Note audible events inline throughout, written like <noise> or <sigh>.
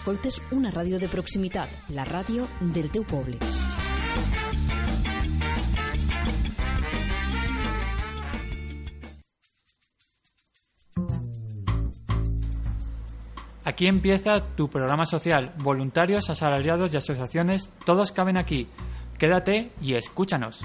escoltes una ràdio de proximitat, la ràdio del teu poble. Aquí empieza tu programa social. Voluntarios, asalariados y asociaciones, todos caben aquí. Quédate y escúchanos.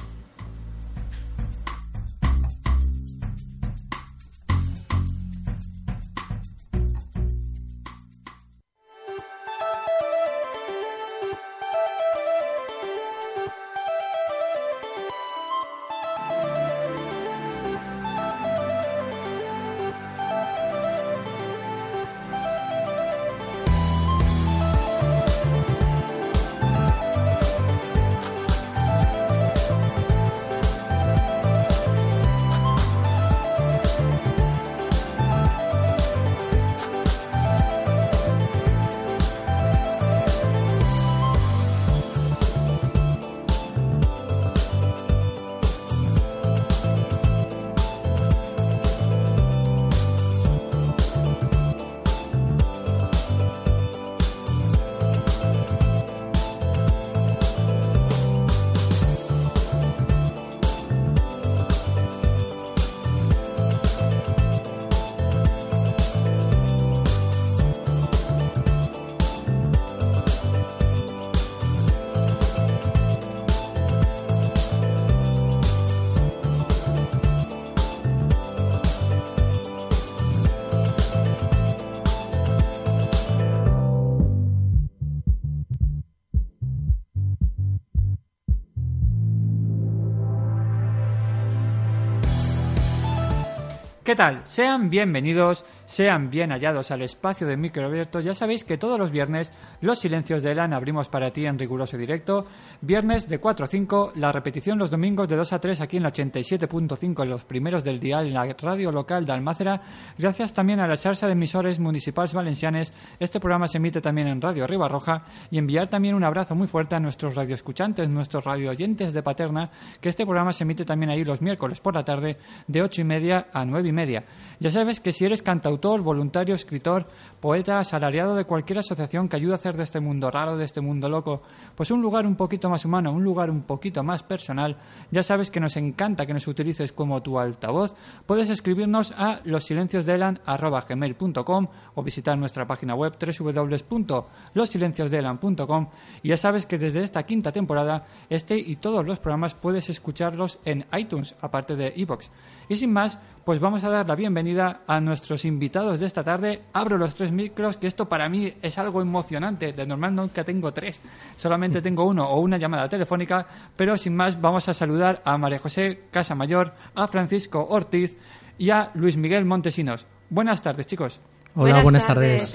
¿Qué tal? Sean bienvenidos, sean bien hallados al espacio de microabierto. Ya sabéis que todos los viernes los silencios de Elan abrimos para ti en riguroso directo. Viernes de 4 a 5, la repetición los domingos de 2 a 3 aquí en la 87.5 en los primeros del dial en la radio local de Almácera. Gracias también a la charla de emisores municipales valencianes. Este programa se emite también en Radio Arriba Roja y enviar también un abrazo muy fuerte a nuestros radioescuchantes, nuestros radioyentes de Paterna, que este programa se emite también ahí los miércoles por la tarde de 8 y media a 9 y media. Ya sabes que si eres cantautor, voluntario, escritor, poeta, asalariado de cualquier asociación que ayude a hacer de este mundo raro, de este mundo loco, pues un lugar un poquito más humano, un lugar un poquito más personal, ya sabes que nos encanta que nos utilices como tu altavoz. Puedes escribirnos a losilenciosdelan.com o visitar nuestra página web www.losilenciosdelan.com y ya sabes que desde esta quinta temporada este y todos los programas puedes escucharlos en iTunes, aparte de iBox. Y sin más, pues vamos a dar la bienvenida a nuestros invitados de esta tarde. Abro los tres micros, que esto para mí es algo emocionante. De normal nunca tengo tres, solamente tengo uno o una llamada telefónica. Pero sin más, vamos a saludar a María José Casamayor, a Francisco Ortiz y a Luis Miguel Montesinos. Buenas tardes, chicos. Hola, buenas, tardes.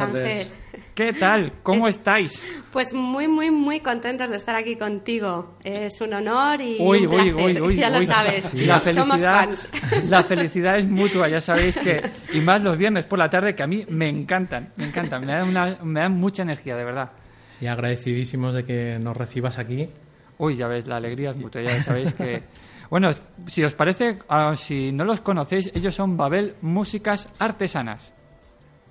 ¿Qué tal? ¿Cómo estáis? Pues muy, muy, muy contentos de estar aquí contigo. Es un honor y Uy, un uy, placer. uy, uy, ya lo sabes. Sí, la Somos felicidad, fans. la felicidad es mutua, ya sabéis que y más los viernes por la tarde que a mí me encantan, me encantan, me dan una- me dan mucha energía, de verdad. Sí, agradecidísimos de que nos recibas aquí. Uy, ya ves, la alegría es mutua, ya sabéis que bueno, si os parece, ah, si no los conocéis, ellos son Babel Músicas Artesanas.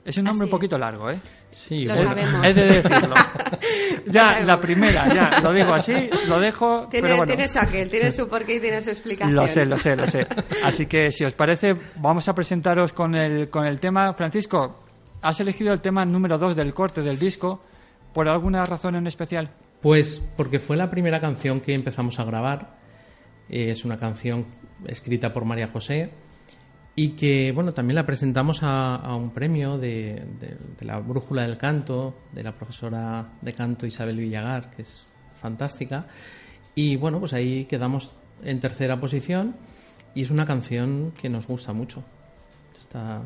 Es un nombre Así un poquito es. largo, ¿eh? Sí, Lo bueno, sabemos. Es de decirlo. <laughs> Lo ya, la primera, ya, lo digo así, lo dejo, Tiene, pero bueno. tiene su aquel, tiene su porqué y tiene su explicación. Lo sé, lo sé, lo sé. Así que si os parece, vamos a presentaros con el, con el tema. Francisco, has elegido el tema número 2 del corte del disco por alguna razón en especial. Pues porque fue la primera canción que empezamos a grabar. Es una canción escrita por María José y que, bueno, también la presentamos a, a un premio de, de- de la Brújula del Canto, de la profesora de canto Isabel Villagar, que es fantástica. Y bueno, pues ahí quedamos en tercera posición y es una canción que nos gusta mucho. Está,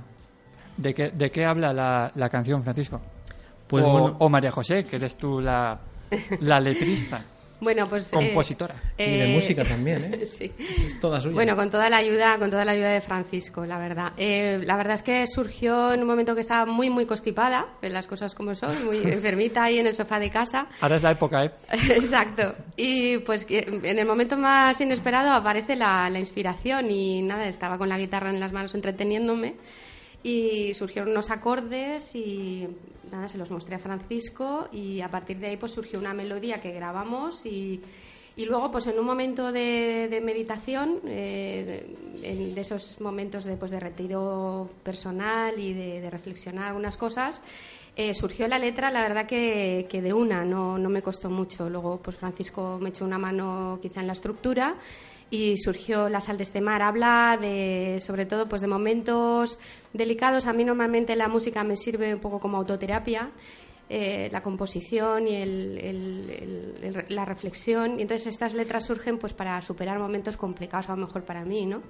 ¿De qué, de qué habla la, la canción, Francisco? pues o, bueno, o María José, que eres tú la, la letrista, Bueno, pues... eh, compositora. y de eh, música también, ¿eh? <laughs> sí. Es toda suya. Bueno, con toda la ayuda, con toda la ayuda de Francisco, la verdad. Eh, la verdad es que surgió en un momento que estaba muy, muy constipada, las cosas como son, muy <laughs> enfermita ahí en el sofá de casa. Ahora es la época, ¿eh? <laughs> Exacto. Y pues en el momento más inesperado aparece la, la inspiración y nada, estaba con la guitarra en las manos entreteniéndome y surgieron unos acordes y nada, se los mostré a Francisco y a partir de ahí pues surgió una melodía que grabamos y, y luego pues en un momento de, meditación, eh, de esos momentos de, pues, de retiro personal y de, reflexionar algunas cosas, eh, surgió la letra, la verdad que, que de una, no, no, me costó mucho. Luego, pues Francisco me echó una mano quizá en la estructura y surgió La sal de este mar. Habla de, sobre todo, pues de momentos delicados. A mí normalmente la música me sirve un poco como autoterapia. Eh, la composición y la reflexión. Y entonces estas letras surgen pues para superar momentos complicados, a lo mejor para mí, ¿no?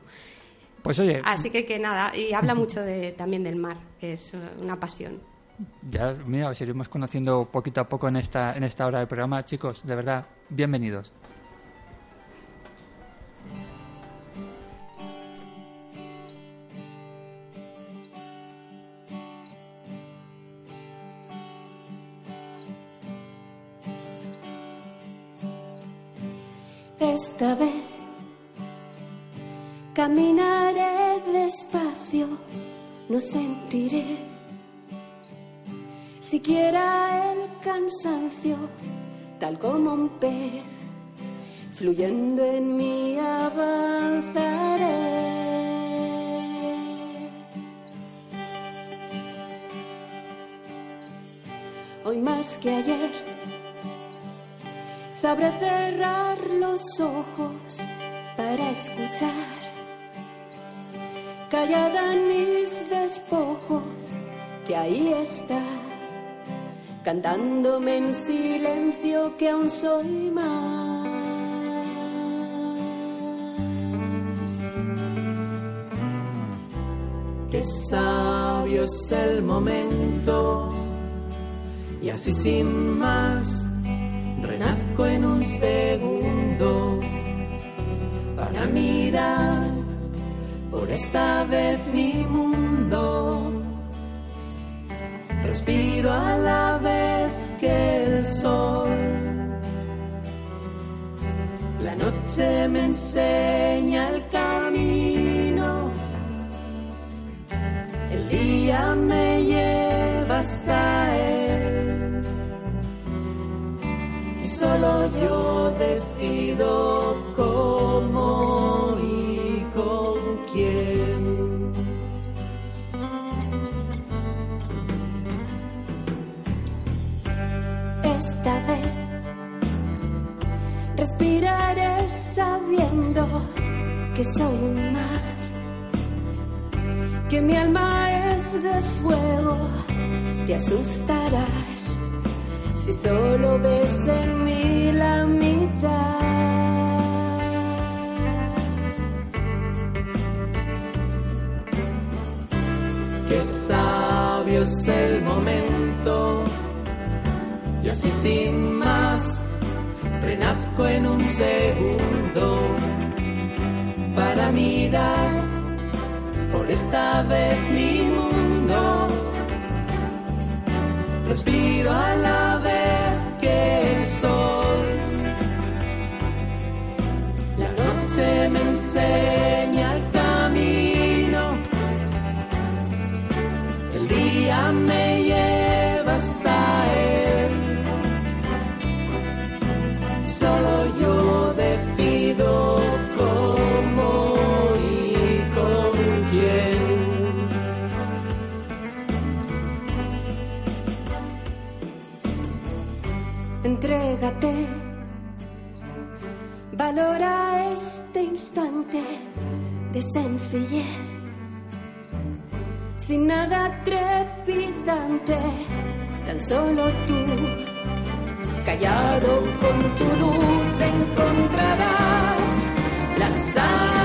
Pues oye. Así que que nada, y habla <laughs> mucho de, también del mar, que es una pasión. Ya, mira, os iremos conociendo poquito a poco en esta, en esta hora del programa. Chicos, de verdad, bienvenidos. Esta vez caminaré despacio, no sentiré siquiera el cansancio, tal como un pez, fluyendo en mí avanzaré. Hoy más que ayer Sabré cerrar los ojos para escuchar. Callada en mis despojos, que ahí está, cantándome en silencio que aún soy más. Qué sabio es el momento, y así sin más en un segundo para mirar por esta vez mi mundo. Respiro a la vez que el sol. La noche me enseña el camino. El día me lleva hasta solo yo decido cómo y con quién. Esta vez respiraré sabiendo que soy un mar, que mi alma es de fuego, te asustarás si solo ves en mí la mitad. Qué sabio es el momento, y así sin más, renazco en un segundo. Para mirar por esta vez mi mundo. Respiro a la vez Noche me enseña el camino, el día me lleva hasta él. Solo yo decido cómo y con quién. entrégate. Valora instante de sencillez, sin nada trepidante, tan solo tú, callado con tu luz encontrarás. La sal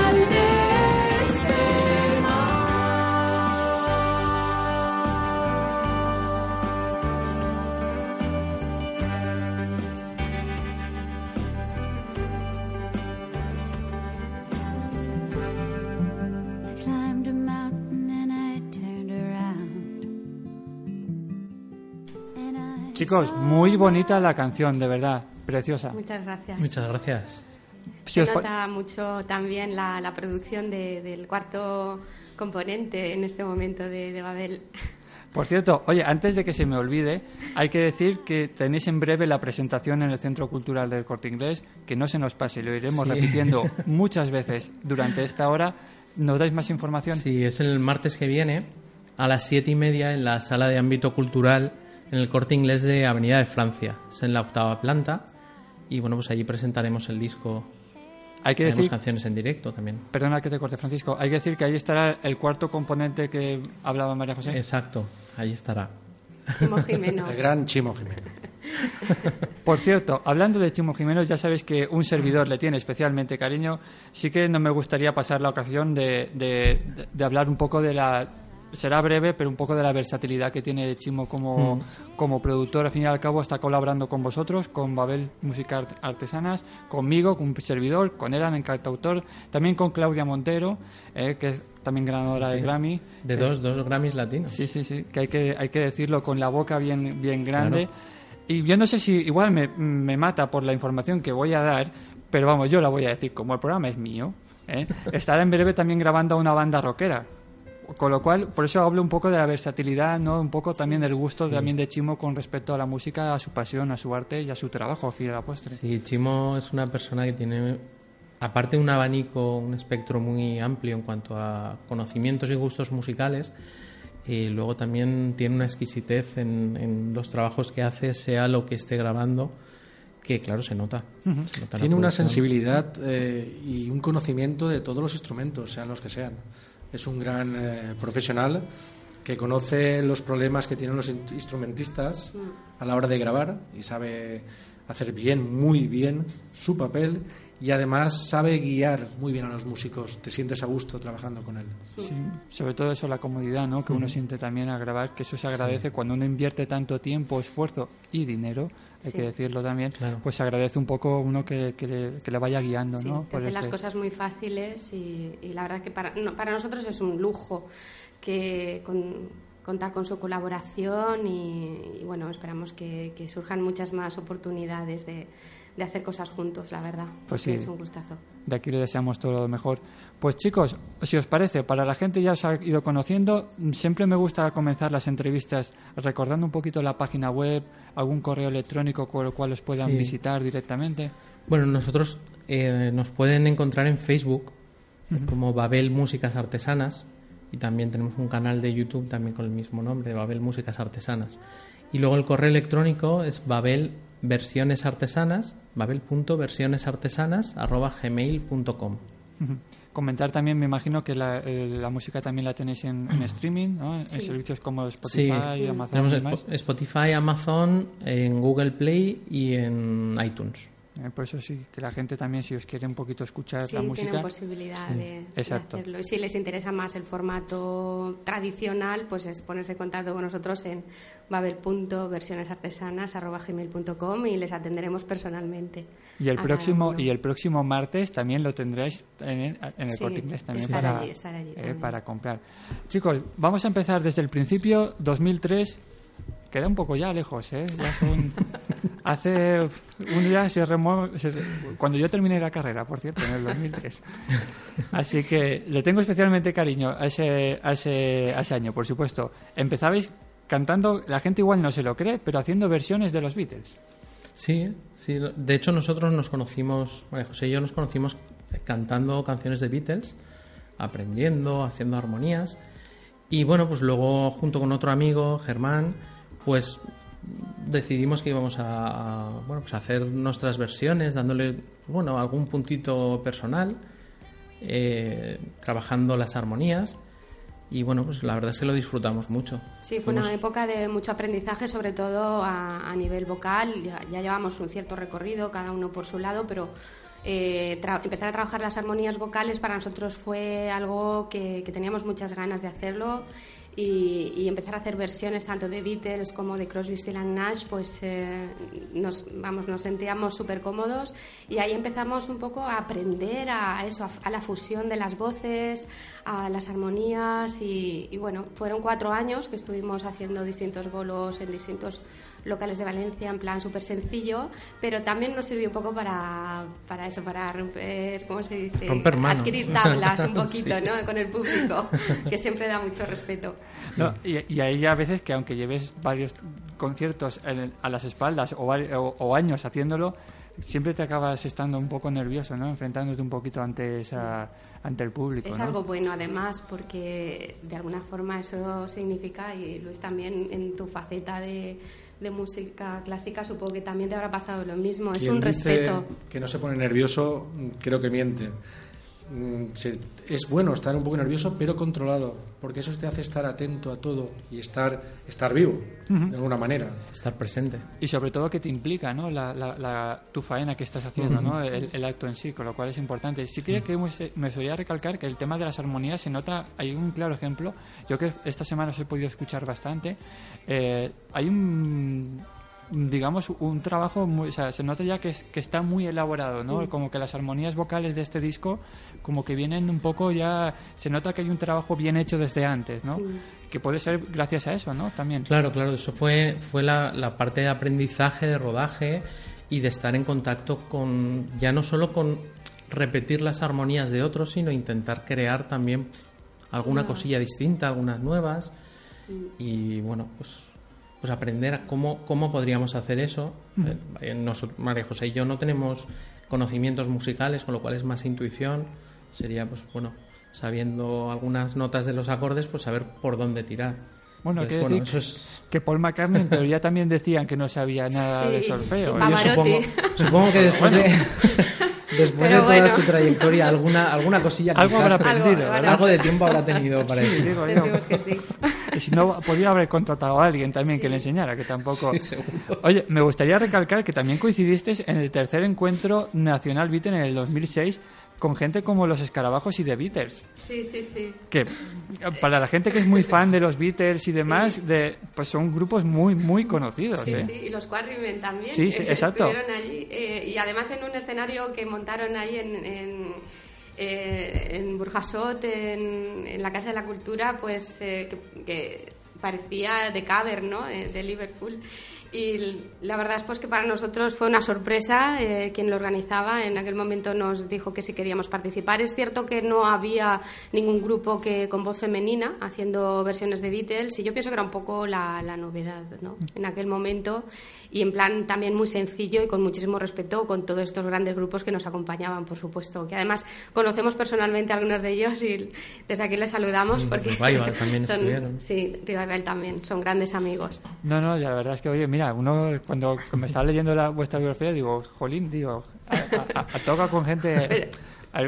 Chicos, muy bonita la canción, de verdad, preciosa. Muchas gracias. Muchas gracias. Se nota mucho también la, producción del cuarto componente en este momento de, de Babel. Por cierto, oye, antes de que se me olvide, hay que decir que tenéis en breve la presentación en el Centro Cultural del Corte Inglés, que no se nos pase, lo iremos Sí. repitiendo <laughs> muchas veces durante esta hora. ¿Nos dais más información? Sí, es el martes que viene a las siete y media en la sala de ámbito cultural en el corte inglés de Avenida de Francia. Es en la octava planta y bueno, pues allí presentaremos el disco. Hay que Tenemos decir, canciones en directo también. perdona que te corte, Francisco, hay que decir que ahí estará el cuarto componente que hablaba María José. Exacto, allí estará. Chimo Jimeno. El gran Chimo Jiménez. <laughs> Por cierto, hablando de Chimo Jiménez, ya sabéis que un servidor le tiene especialmente cariño. Sí que no me gustaría pasar la ocasión de, de- de hablar un poco de la. Será breve, pero un poco de la versatilidad que tiene Chimo como, como productor. Al fin y al cabo, está colaborando con vosotros, con Babel Música Art- Artesanas, conmigo, con un servidor, con Eran, en cantautor, también con Claudia Montero, eh, que es también ganadora de Grammy. De que- dos, dos Grammys latinos. Sí, sí, sí, que hay que, hay que decirlo con la boca bien, bien grande. Y yo no sé si igual me, me mata por la información que voy a dar, pero vamos, yo la voy a decir, como el programa es mío, ¿eh? <laughs> estará en breve también grabando a una banda rockera. Con lo cual, por eso hablo un poco de la versatilidad, ¿no? Un poco también del gusto también de Chimo con respecto a la música, a su pasión, a su arte y a su trabajo, a la postre. Sí, Chimo es una persona que tiene, aparte de un abanico, un espectro muy amplio en cuanto a conocimientos y gustos musicales, y luego también tiene una exquisitez en, en los trabajos que hace, sea lo que esté grabando, que claro, se nota. Se Tiene una sensibilidad eh, y un conocimiento de todos los instrumentos, sean los que sean. Es un gran eh, profesional que conoce los problemas que tienen los in- instrumentistas a la hora de grabar y sabe hacer bien, muy bien su papel y además sabe guiar muy bien a los músicos. Te sientes a gusto trabajando con él. Sí, sobre todo eso, la comodidad ¿no? que uno siente también al grabar, que eso se agradece cuando uno invierte tanto tiempo, esfuerzo y dinero, hay Sí. que decirlo también, Claro. pues se agradece un poco uno que, que le, que le vaya guiando. Sí, ¿no? te Por hace las cosas muy fáciles y, y la verdad que para, no, para nosotros es un lujo que con- contar con su colaboración y, y, bueno, esperamos que, que surjan muchas más oportunidades de, de hacer cosas juntos, la verdad. Pues sí. Es un gustazo. De aquí le deseamos todo lo mejor. Pues chicos, si os parece, para la gente ya os ha ido conociendo, siempre me gusta comenzar las entrevistas recordando un poquito la página web, algún correo electrónico con el cual os puedan Sí. visitar directamente. Bueno, nosotros eh, nos pueden encontrar en Facebook como Babel Músicas Artesanas y también tenemos un canal de YouTube también con el mismo nombre, Babel Músicas Artesanas. Y luego el correo electrónico es Babel Versiones Artesanas, babel.versionesartesanas arroba gmail.com. Comentar también, me imagino que la, eh, la música también la tenéis en, en streaming, ¿no? en Sí. servicios como Sí, Spotify, Amazon tenemos y demás. Spo- Spotify, Amazon, en Google Play y en iTunes. Eh, por eso sí, que la gente también, si os quiere un poquito escuchar Sí, la tienen música, posibilidad de, de exacto. hacerlo. Y si les interesa más el formato tradicional, pues es ponerse en contacto con nosotros en babel.versionesartesanas.gmail.com y les atenderemos personalmente. y el próximo y el próximo martes también lo tendréis en, en el Sí, Corte Inglés también estar para, allí, estar allí eh, también. para comprar. Chicos, vamos a empezar desde el principio, 2003. Queda un poco ya lejos, ¿eh? Ya son- <laughs> hace un día se remo- se- cuando yo terminé la carrera, por cierto, en el 2003. Así que le tengo especialmente cariño a ese, a ese, a ese año, por supuesto. Empezabais cantando, la gente igual no se lo cree, pero haciendo versiones de los Beatles. Sí, sí. De hecho, nosotros nos conocimos, María José y yo nos conocimos cantando canciones de Beatles, aprendiendo, haciendo armonías. Y bueno, pues luego, junto con otro amigo, Germán, pues decidimos que íbamos a, a, bueno, pues hacer nuestras versiones, dándole bueno, algún puntito personal, eh, trabajando las armonías. Y bueno, pues la verdad es que lo disfrutamos mucho. Sí, fue una época de mucho aprendizaje, sobre todo a, a nivel vocal. Ya, ya llevamos un cierto recorrido, cada uno por su lado, pero eh, empezar a trabajar las armonías vocales para nosotros fue algo que, que teníamos muchas ganas de hacerlo y, empezar a hacer versiones tanto de Beatles como de Crosby, Still Nash, pues eh, nos, vamos, nos sentíamos súper cómodos y ahí empezamos un poco a aprender a, eso, a, la fusión de las voces, a las armonías y, y bueno, fueron cuatro años que estuvimos haciendo distintos bolos en distintos locales de Valencia en plan súper sencillo, pero también nos sirvió un poco para, para eso, para romper, ¿cómo se dice? Romper manos. Adquirir tablas un <laughs> poquito, ¿no? Con el público, que siempre da mucho respeto. No, y, y ahí a veces que aunque lleves varios conciertos a las espaldas o, o años haciéndolo, siempre te acabas estando un poco nervioso, ¿no? Enfrentándote un poquito ante esa, ante el público. Es algo bueno, además, porque de alguna forma eso significa, y Luis también en tu faceta de, de música clásica, supongo que también te habrá pasado lo mismo. Es un respeto. Que no se pone nervioso, creo que miente. Mm, es bueno estar un poco nervioso, pero controlado, porque eso te hace estar atento a todo y estar, estar vivo, de alguna manera. Estar presente. Y sobre todo que te implica ¿no? la, tu faena que estás haciendo, ¿no? el, acto en sí, con lo cual es importante. Sí que, que me solía recalcar que el tema de las armonías se nota, hay un claro ejemplo, yo que esta semana os he podido escuchar bastante, eh, hay un digamos, un trabajo muy, o sea, se nota ya que, que está muy elaborado, ¿no? Como que las armonías vocales de este disco, como que vienen un poco ya, se nota que hay un trabajo bien hecho desde antes, ¿no? Que puede ser gracias a eso, ¿no? También. Claro, claro, eso fue, fue la, la parte de aprendizaje, de rodaje y de estar en contacto con, ya no solo con repetir las armonías de otros, sino intentar crear también alguna cosilla distinta, algunas nuevas. Y bueno, pues pues aprender a cómo, cómo podríamos hacer eso. Eh, nosotros, María José y yo no tenemos conocimientos musicales, con lo cual es más intuición. Sería, pues bueno, sabiendo algunas notas de los acordes, pues saber por dónde tirar. Bueno, eso es... que Paul McCartney en teoría también decían que no sabía nada de solfeo. Yo supongo, supongo que después de... <laughs> Después de toda su trayectoria, alguna, alguna cosilla que Algo habrá aprendido, algo, de tiempo habrá tenido para sí, eso. Digo que sí. <laughs> Y si no, podría haber contratado a alguien también que le enseñara, que tampoco... Oye, me gustaría recalcar que también coincidiste en el tercer encuentro nacional Beatle en el 2006 con gente como los Escarabajos y The Beatles. Sí, sí, sí. Que para la gente que es muy fan de los Beatles y demás, de, pues son grupos muy, muy conocidos. Sí, ¿eh? sí, y los Quarrymen también. Sí, sí, exacto. Estuvieron allí, eh, y además en un escenario que montaron ahí en, en, eh, en Burjasot, en, en, la Casa de la Cultura, pues que, que, parecía de Cavern, ¿no? de Liverpool. Y la verdad es pues que para nosotros fue una sorpresa. Eh, quien lo organizaba en aquel momento nos dijo que si queríamos participar. Es cierto que no había ningún grupo que con voz femenina haciendo versiones de Beatles y yo pienso que era un poco la, la novedad ¿no? en aquel momento y en plan también muy sencillo y con muchísimo respeto con todos estos grandes grupos que nos acompañaban, por supuesto. Que además conocemos personalmente a algunos de ellos y desde aquí les saludamos porque Revival también <laughs> son, Sí, Revival también, son grandes amigos. No, no, la verdad es que, oye, mira, uno cuando me estaba leyendo la, vuestra biografía, digo, jolín, digo, a, toca con gente... <laughs>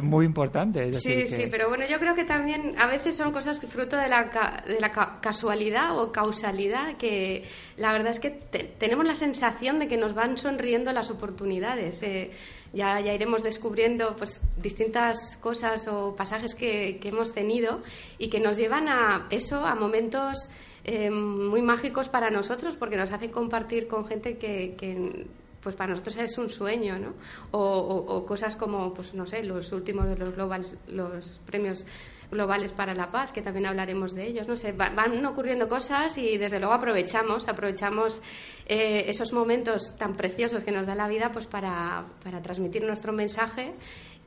muy importante. sí, sí, pero bueno, yo creo que también a veces son cosas fruto de la, de la casualidad o causalidad que la verdad es que tenemos la sensación de que nos van sonriendo las oportunidades. Eh, ya, ya iremos descubriendo pues, distintas cosas o pasajes que, que hemos tenido y que nos llevan a eso, a momentos eh, muy mágicos para nosotros porque nos hace compartir con gente que, que pues para nosotros es un sueño, ¿no? O, cosas como, pues no sé, los últimos de los global, los premios globales para la paz, que también hablaremos de ellos, no sé, van ocurriendo cosas y desde luego aprovechamos, aprovechamos eh, esos momentos tan preciosos que nos da la vida, pues para, para transmitir nuestro mensaje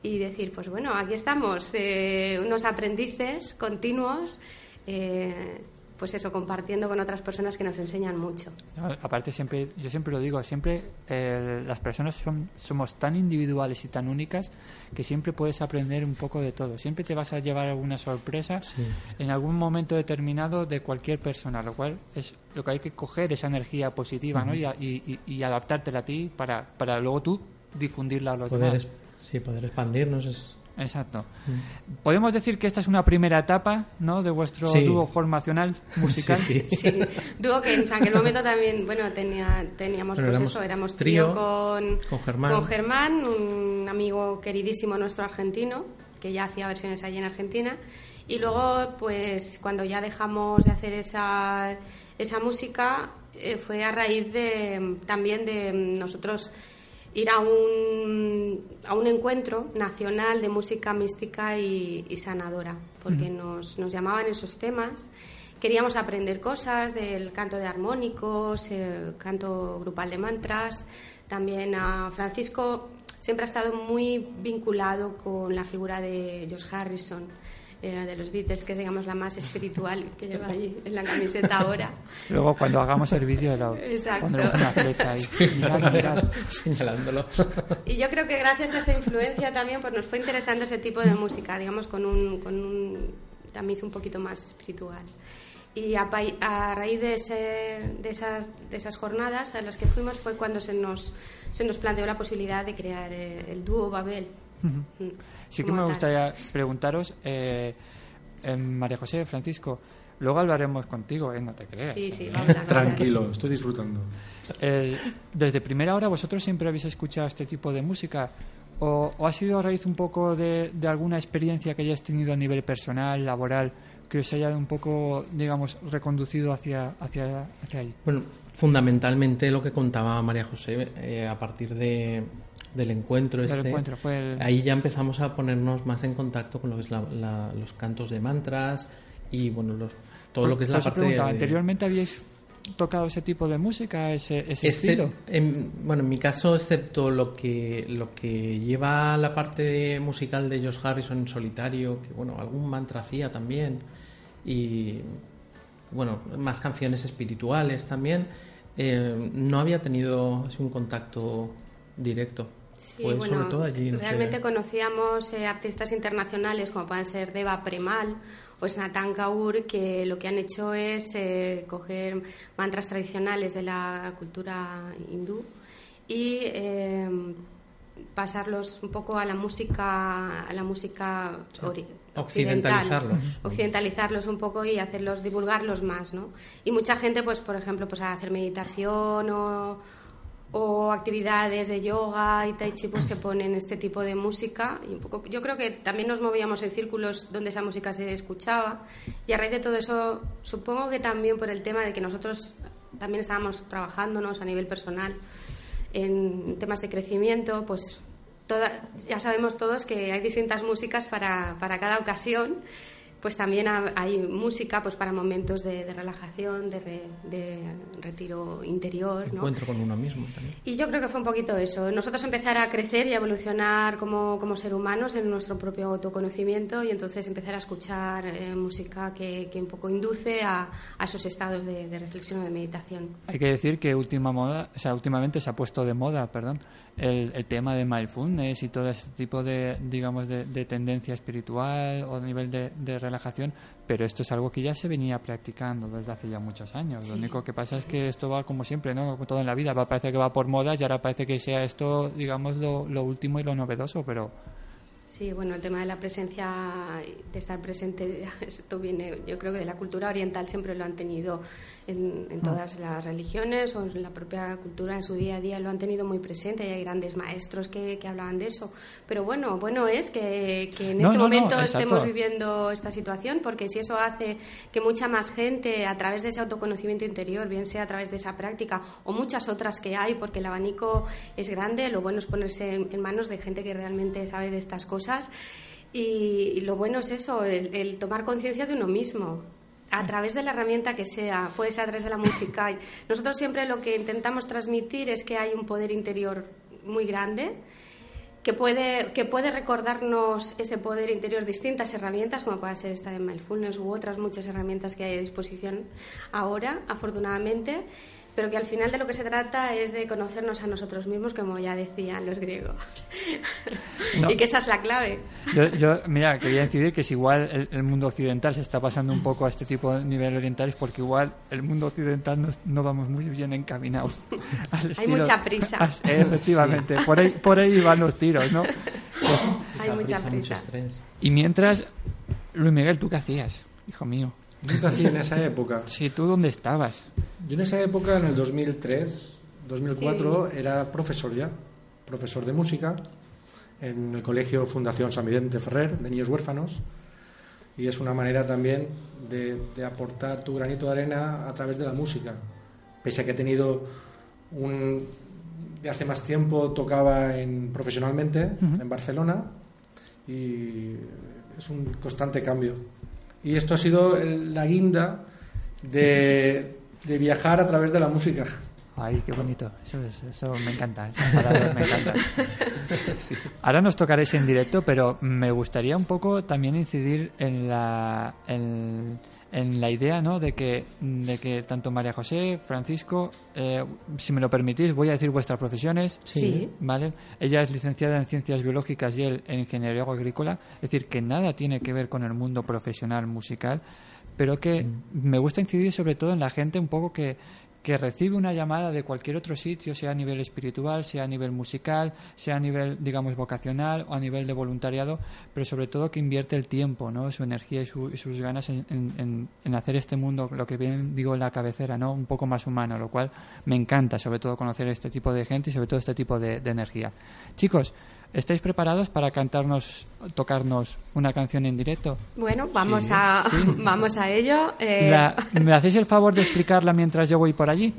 y decir, pues bueno, aquí estamos, eh, unos aprendices continuos. Eh, pues eso, compartiendo con otras personas que nos enseñan mucho. aparte, siempre, yo siempre lo digo, siempre eh, las personas son, somos tan individuales y tan únicas que siempre puedes aprender un poco de todo. Siempre te vas a llevar alguna sorpresa en algún momento determinado de cualquier persona, lo cual es lo que hay que coger esa energía positiva ¿no? y, y, y, adaptártela a ti para, para luego tú difundirla a los demás. Sí, poder expandirnos es Exacto. Podemos decir que esta es una primera etapa, ¿no? De vuestro dúo formacional <laughs> musical. Sí, <laughs> sí. dúo que en aquel momento también, bueno, tenía, teníamos pues eso, éramos trío, con, con Germán. con Germán, un amigo queridísimo nuestro argentino, que ya hacía versiones allí en Argentina, Y luego, pues cuando ya dejamos de hacer esa, esa música, eh, fue a raíz de, también de nosotros ir a un, a un encuentro nacional de música mística y, sanadora, porque nos, nos llamaban esos temas queríamos aprender cosas del canto de armónicos, el canto grupal de mantras. También a Francisco siempre ha estado muy vinculado con la figura de George Harrison. Eh, de los Beatles, que es digamos la más espiritual que lleva ahí en la camiseta ahora. Luego cuando hagamos el vídeo lo pondremos una flecha ahí, mirad, mirad. señalándolo. Y yo creo que gracias a esa influencia también pues nos fue interesando ese tipo de música, digamos con un, con un tamiz un poquito más espiritual. Y a, raíz de, de, esas, de esas jornadas a las que fuimos fue cuando se nos, se nos planteó la posibilidad de crear eh, el dúo Babel. Sí que me gustaría preguntaros, eh, María José, Francisco, luego hablaremos contigo, ¿eh? no te creas. Sí, sí, Tranquilo, estoy disfrutando. desde primera hora, ¿vosotros siempre habéis escuchado este tipo de música? ¿O, o ha sido a raíz un poco de, de alguna experiencia que hayas tenido a nivel personal, laboral? que os haya un poco, digamos, reconducido hacia, hacia, hacia ahí? Bueno, fundamentalmente lo que contaba María José, eh, a partir de, del encuentro este, encuentro fue ahí ya empezamos a ponernos más en contacto con lo que es los cantos de mantras y, bueno, los, todo lo que es la parte de... ¿Anteriormente habíais tocado ese tipo de música, ese, ese este, estilo? bueno, en mi caso, excepto lo que, lo que lleva la parte musical de Josh Harrison en solitario, que bueno, algún mantra hacía también, y bueno, más canciones espirituales también, eh, no había tenido un contacto directo. Sí, sobre todo allí, realmente conocíamos eh, artistas internacionales como pueden ser Deva Premal pues Natan Kaur, que lo que han hecho es eh, coger mantras tradicionales de la cultura hindú y eh, pasarlos un poco a la música a la música occidentalizarlos occidentalizarlos un poco y hacerlos divulgarlos más no y mucha gente pues por ejemplo pues a hacer meditación o o actividades de yoga y tai chi pues se ponen este tipo de música. Y un poco yo creo que también nos movíamos en círculos donde esa música se escuchaba. Y a raíz de todo eso supongo que también por el tema de que nosotros también estábamos trabajándonos a nivel personal en temas de crecimiento pues ya sabemos todos que hay distintas músicas para, para cada ocasión pues también hay música pues para momentos de, relajación, de, retiro interior. Encuentro con uno mismo también. Y yo creo que fue un poquito eso. Nosotros empezar a crecer y a evolucionar como, como ser humanos en nuestro propio autoconocimiento y entonces empezar a escuchar eh, música que, que, un poco induce a, a esos estados de, reflexión o de meditación. Hay que decir que última moda, o sea, últimamente se ha puesto de moda, perdón, el, el tema de mindfulness y todo este tipo de, digamos, de, tendencia espiritual o nivel de, de relajación, pero esto es algo que ya se venía practicando desde hace ya muchos años. Lo único que pasa es que esto va como siempre, ¿no? Todo en la vida, va, parece que va por modas y ahora parece que sea esto, digamos, lo, lo último y lo novedoso, pero Sí, bueno, el tema de la presencia, de estar presente, <laughs> esto viene, yo creo que de la cultura oriental siempre lo han tenido en, en, todas las religiones o en la propia cultura en su día a día lo han tenido muy presente y hay grandes maestros que, que hablaban de eso. Pero bueno, bueno es que, que en este momento estemos viviendo esta situación porque si eso hace que mucha más gente a través de ese autoconocimiento interior, bien sea a través de esa práctica o muchas otras que hay, porque el abanico es grande, lo bueno es ponerse en, manos de gente que realmente sabe de estas cosas. Y, lo bueno es eso, el tomar conciencia de uno mismo a través de la herramienta que sea, puede ser a través de la música. Nosotros siempre lo que intentamos transmitir es que hay un poder interior muy grande que puede, que puede recordarnos ese poder interior distintas herramientas, como puede ser esta de Mindfulness u otras muchas herramientas que hay a disposición ahora, afortunadamente pero que al final de lo que se trata es de conocernos a nosotros mismos, como ya decían los griegos. <laughs> y que esa es la clave. Yo, mira, quería decidir que si igual el, mundo occidental se está pasando un poco a este tipo de nivel orientales, porque igual el mundo occidental no, vamos muy bien encaminados. <laughs> Hay mucha prisa. efectivamente, por, ahí, por ahí van los tiros, ¿no? Hay mucha prisa. Y mientras, Luis Miguel, ¿tú qué hacías, hijo mío? ¿Qué hacía en esa época? Sí, ¿tú dónde estabas? Yo en esa época, en el 2003, 2004, era profesor ya, profesor de música en el colegio Fundación San Vicente Ferrer de niños huérfanos y es una manera también de, de aportar tu granito de arena a través de la música. Pese a que he tenido un... De hace más tiempo tocaba en, profesionalmente en Barcelona y es un constante cambio. Y esto ha sido la guinda de, de viajar a través de la música. Ay, qué bonito. Eso, es- eso me encanta. palabras me. <laughs> Ahora nos tocaréis en directo, pero me gustaría un poco también incidir en la, en, en la idea ¿no? de, que, de que tanto María José, Francisco, eh, si me lo permitís, voy a decir vuestras profesiones. Sí. ¿Vale? Ella es licenciada en Ciencias Biológicas y él en Ingeniería Agrícola. Es decir, que nada tiene que ver con el mundo profesional musical, pero que me gusta incidir sobre todo en la gente un poco que, que recibe una llamada de cualquier otro sitio, sea a nivel espiritual, sea a nivel musical, sea a nivel, digamos, vocacional o a nivel de voluntariado, pero sobre todo que invierte el tiempo, ¿no? su energía y, su- y sus ganas en, hacer este mundo, lo que bien digo en la cabecera, ¿no? un poco más humano, lo cual me encanta, sobre todo conocer este tipo de gente y sobre todo este tipo de, de energía. Chicos, ¿estáis preparados para cantarnos, tocarnos una canción en directo? Bueno, vamos, Sí, a, sí. <laughs> vamos a ello. Eh, La- ¿Me hacéis el favor de explicarla mientras yo voy por allí?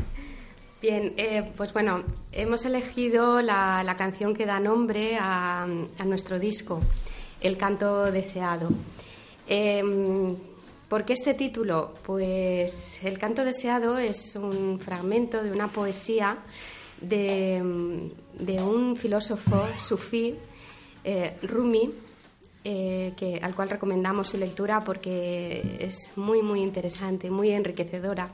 Bien, eh, pues bueno, hemos elegido la, la canción que da nombre a, a nuestro disco, El canto deseado. Eh, ¿Por qué este título? Pues El canto deseado es un fragmento de una poesía de, de un filósofo sufí, eh, Rumi, eh, que, al cual recomendamos su lectura porque es muy, muy interesante, muy enriquecedora.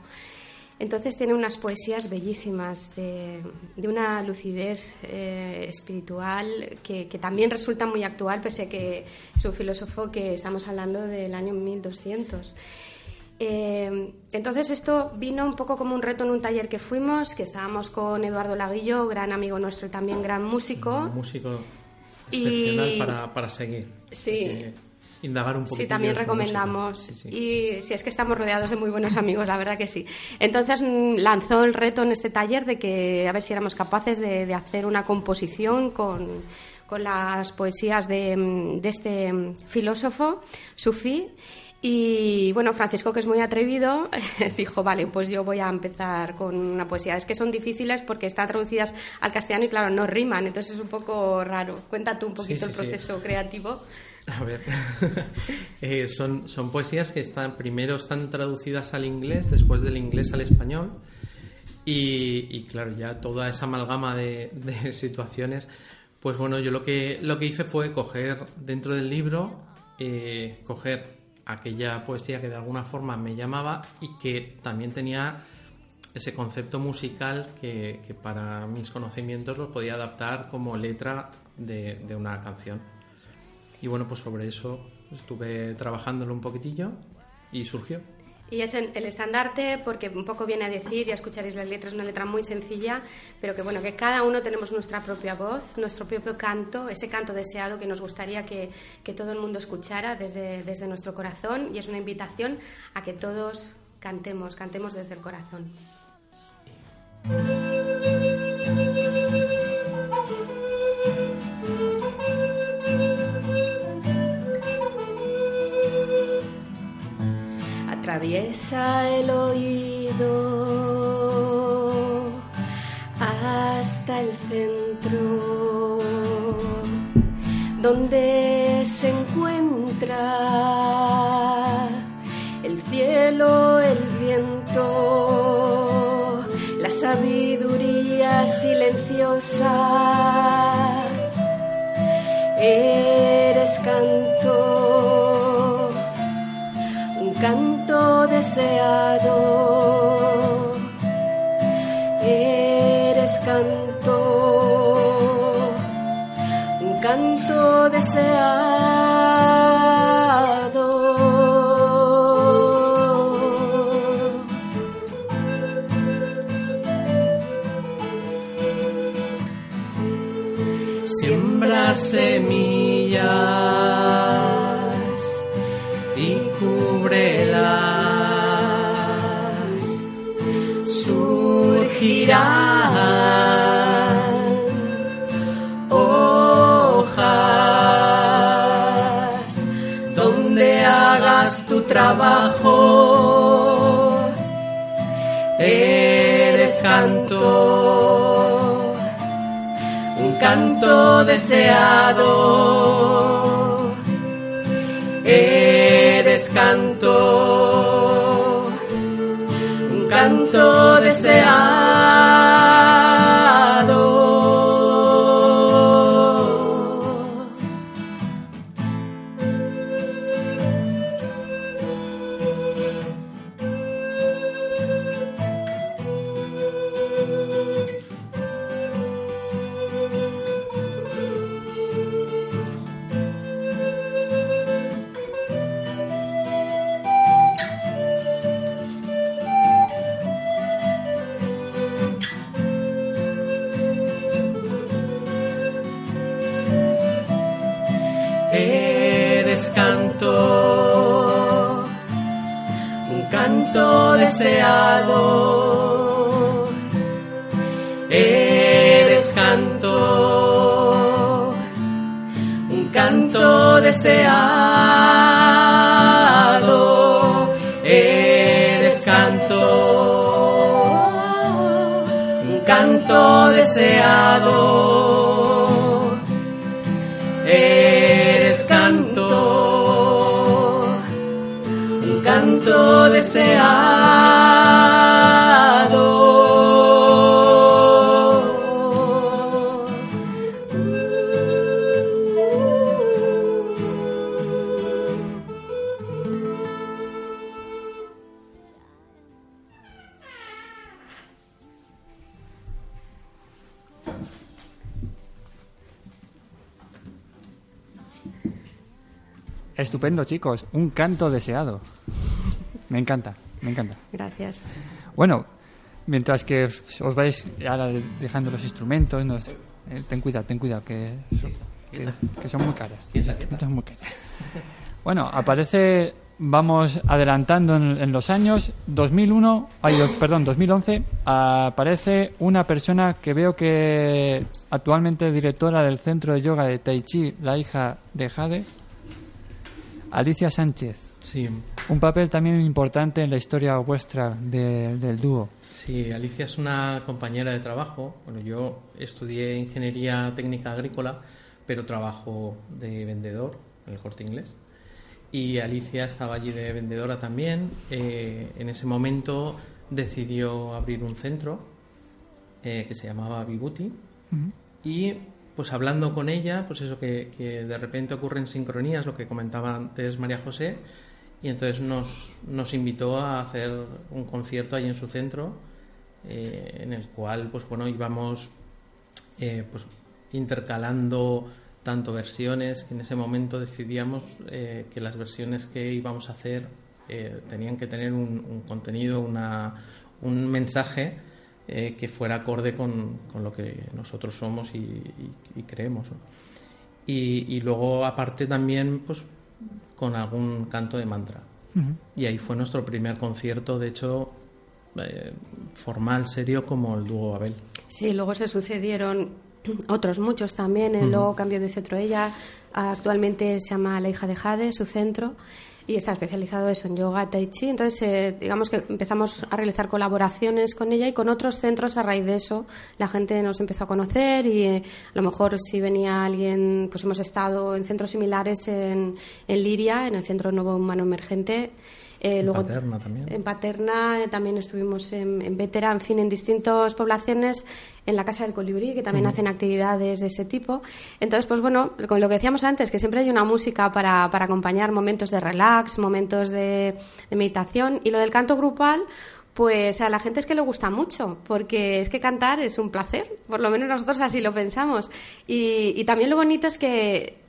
Entonces tiene unas poesías bellísimas, de, de una lucidez eh, espiritual que, que también resulta muy actual, pese a que es un filósofo que estamos hablando del año 1200. Eh, entonces esto vino un poco como un reto en un taller que fuimos, que estábamos con Eduardo Laguillo, gran amigo nuestro y también gran músico. Un músico Y- excepcional para, para seguir. Sí. Eh, indagar un poquito. Sí, también recomendamos. Y si es que estamos rodeados de muy buenos amigos, la verdad que sí. Entonces mm, lanzó el reto en este taller de que a ver si éramos capaces de, de hacer una composición con, con las poesías de, mm, de este mm, filósofo sufí. Y bueno, Francisco, que es muy atrevido, <laughs> dijo, vale, pues yo voy a empezar con una poesía. Es que son difíciles porque están traducidas al castellano y claro, no riman, entonces es un poco raro. Cuenta tú un poquito sí, el sí. proceso creativo. A ver, <laughs> Eh, son, son poesías que están primero están traducidas al inglés, después del inglés al español. Y, y claro, ya toda esa amalgama de, de <laughs> situaciones, pues bueno, yo lo que, lo que hice fue coger dentro del libro, eh, coger aquella poesía que de alguna forma me llamaba y que también tenía ese concepto musical que, para mis conocimientos lo podía adaptar como letra de, de una canción. Y bueno, pues sobre eso estuve trabajándolo un poquitillo y surgió. Y he hecho el estandarte porque un poco viene a decir, ya escucharéis las letras, una letra muy sencilla, pero que bueno, que cada uno tenemos nuestra propia voz, nuestro propio canto, ese canto deseado que nos gustaría que, que todo el mundo escuchara desde, desde nuestro corazón y es una invitación a que todos cantemos, cantemos desde el corazón. Atraviesa el oído hasta el centro, donde se encuentra el cielo, el viento, la sabiduría silenciosa. Eres canto un canto deseado. Eres canto, un canto deseado. Siembra semillas cúbrelas. Surgirán hojas donde haga trabajo. Eres canto, un canto deseado. Eres canto, un canto deseado. Deseado. Eres canto, un canto deseado. Eres canto, un canto deseado. Estupendo, chicos. Un canto deseado. Me encanta, me encanta. Gracias. Bueno, mientras que os vais ahora dejando los instrumentos, nos- eh, ten cuidado, ten cuidado, que, son- que, que son muy caras. Son muy caras. Bueno, aparece, vamos adelantando en, en los años, 2001, ay, perdón, 2011, aparece una persona que veo que actualmente es directora del centro de yoga de Tai Chi, la hija de Jade, Alicia Sánchez. Sí, Un papel también importante en la historia vuestra de- del dúo. sí, Alicia es una compañera de trabajo. Bueno, yo estudié ingeniería técnica agrícola, pero trabajo de vendedor en el corte inglés. Y Alicia estaba allí de vendedora también. Eh, en ese momento decidió abrir un centro eh, que se llamaba Vibuti. Y pues hablando con ella, pues eso que, de repente ocurren sincronías, lo que comentaba antes María José, y entonces nos, nos invitó a hacer un concierto allí en su centro, eh, en el cual pues bueno íbamos eh, pues intercalando tanto versiones que en ese momento decidíamos eh, que las versiones que íbamos a hacer eh, tenían que tener un, un contenido, una, un mensaje eh, que fuera acorde con, con lo que nosotros somos y, y- y creemos. ¿no? Y, y luego aparte también pues con algún canto de mantra. Y ahí fue nuestro primer concierto, de hecho, eh, formal, serio, como el dúo Abel. Sí, luego se sucedieron <clears throat> otros muchos también. eh, Luego cambió de centro ella. Actualmente se llama La hija de Jade, su centro. Y está especializado eso en yoga, tai chi. Entonces, eh, digamos que empezamos a realizar colaboraciones con ella y con otros centros. A raíz de eso, la gente nos empezó a conocer y eh, a lo mejor si venía alguien, pues hemos estado en centros similares en, en Liria, en el Centro Nuevo Humano Emergente. Eh, En luego, Paterna también. En Paterna eh, también estuvimos en, en en fin, en distintas poblaciones, en la Casa del Colibrí, que también hacen actividades de ese tipo. Entonces, pues bueno, con lo que decíamos antes, que siempre hay una música para, para acompañar momentos de relax, momentos de, de meditación. Y lo del canto grupal, pues a la gente es que le gusta mucho, porque es que cantar es un placer, por lo menos nosotros así lo pensamos. Y, y también lo bonito es que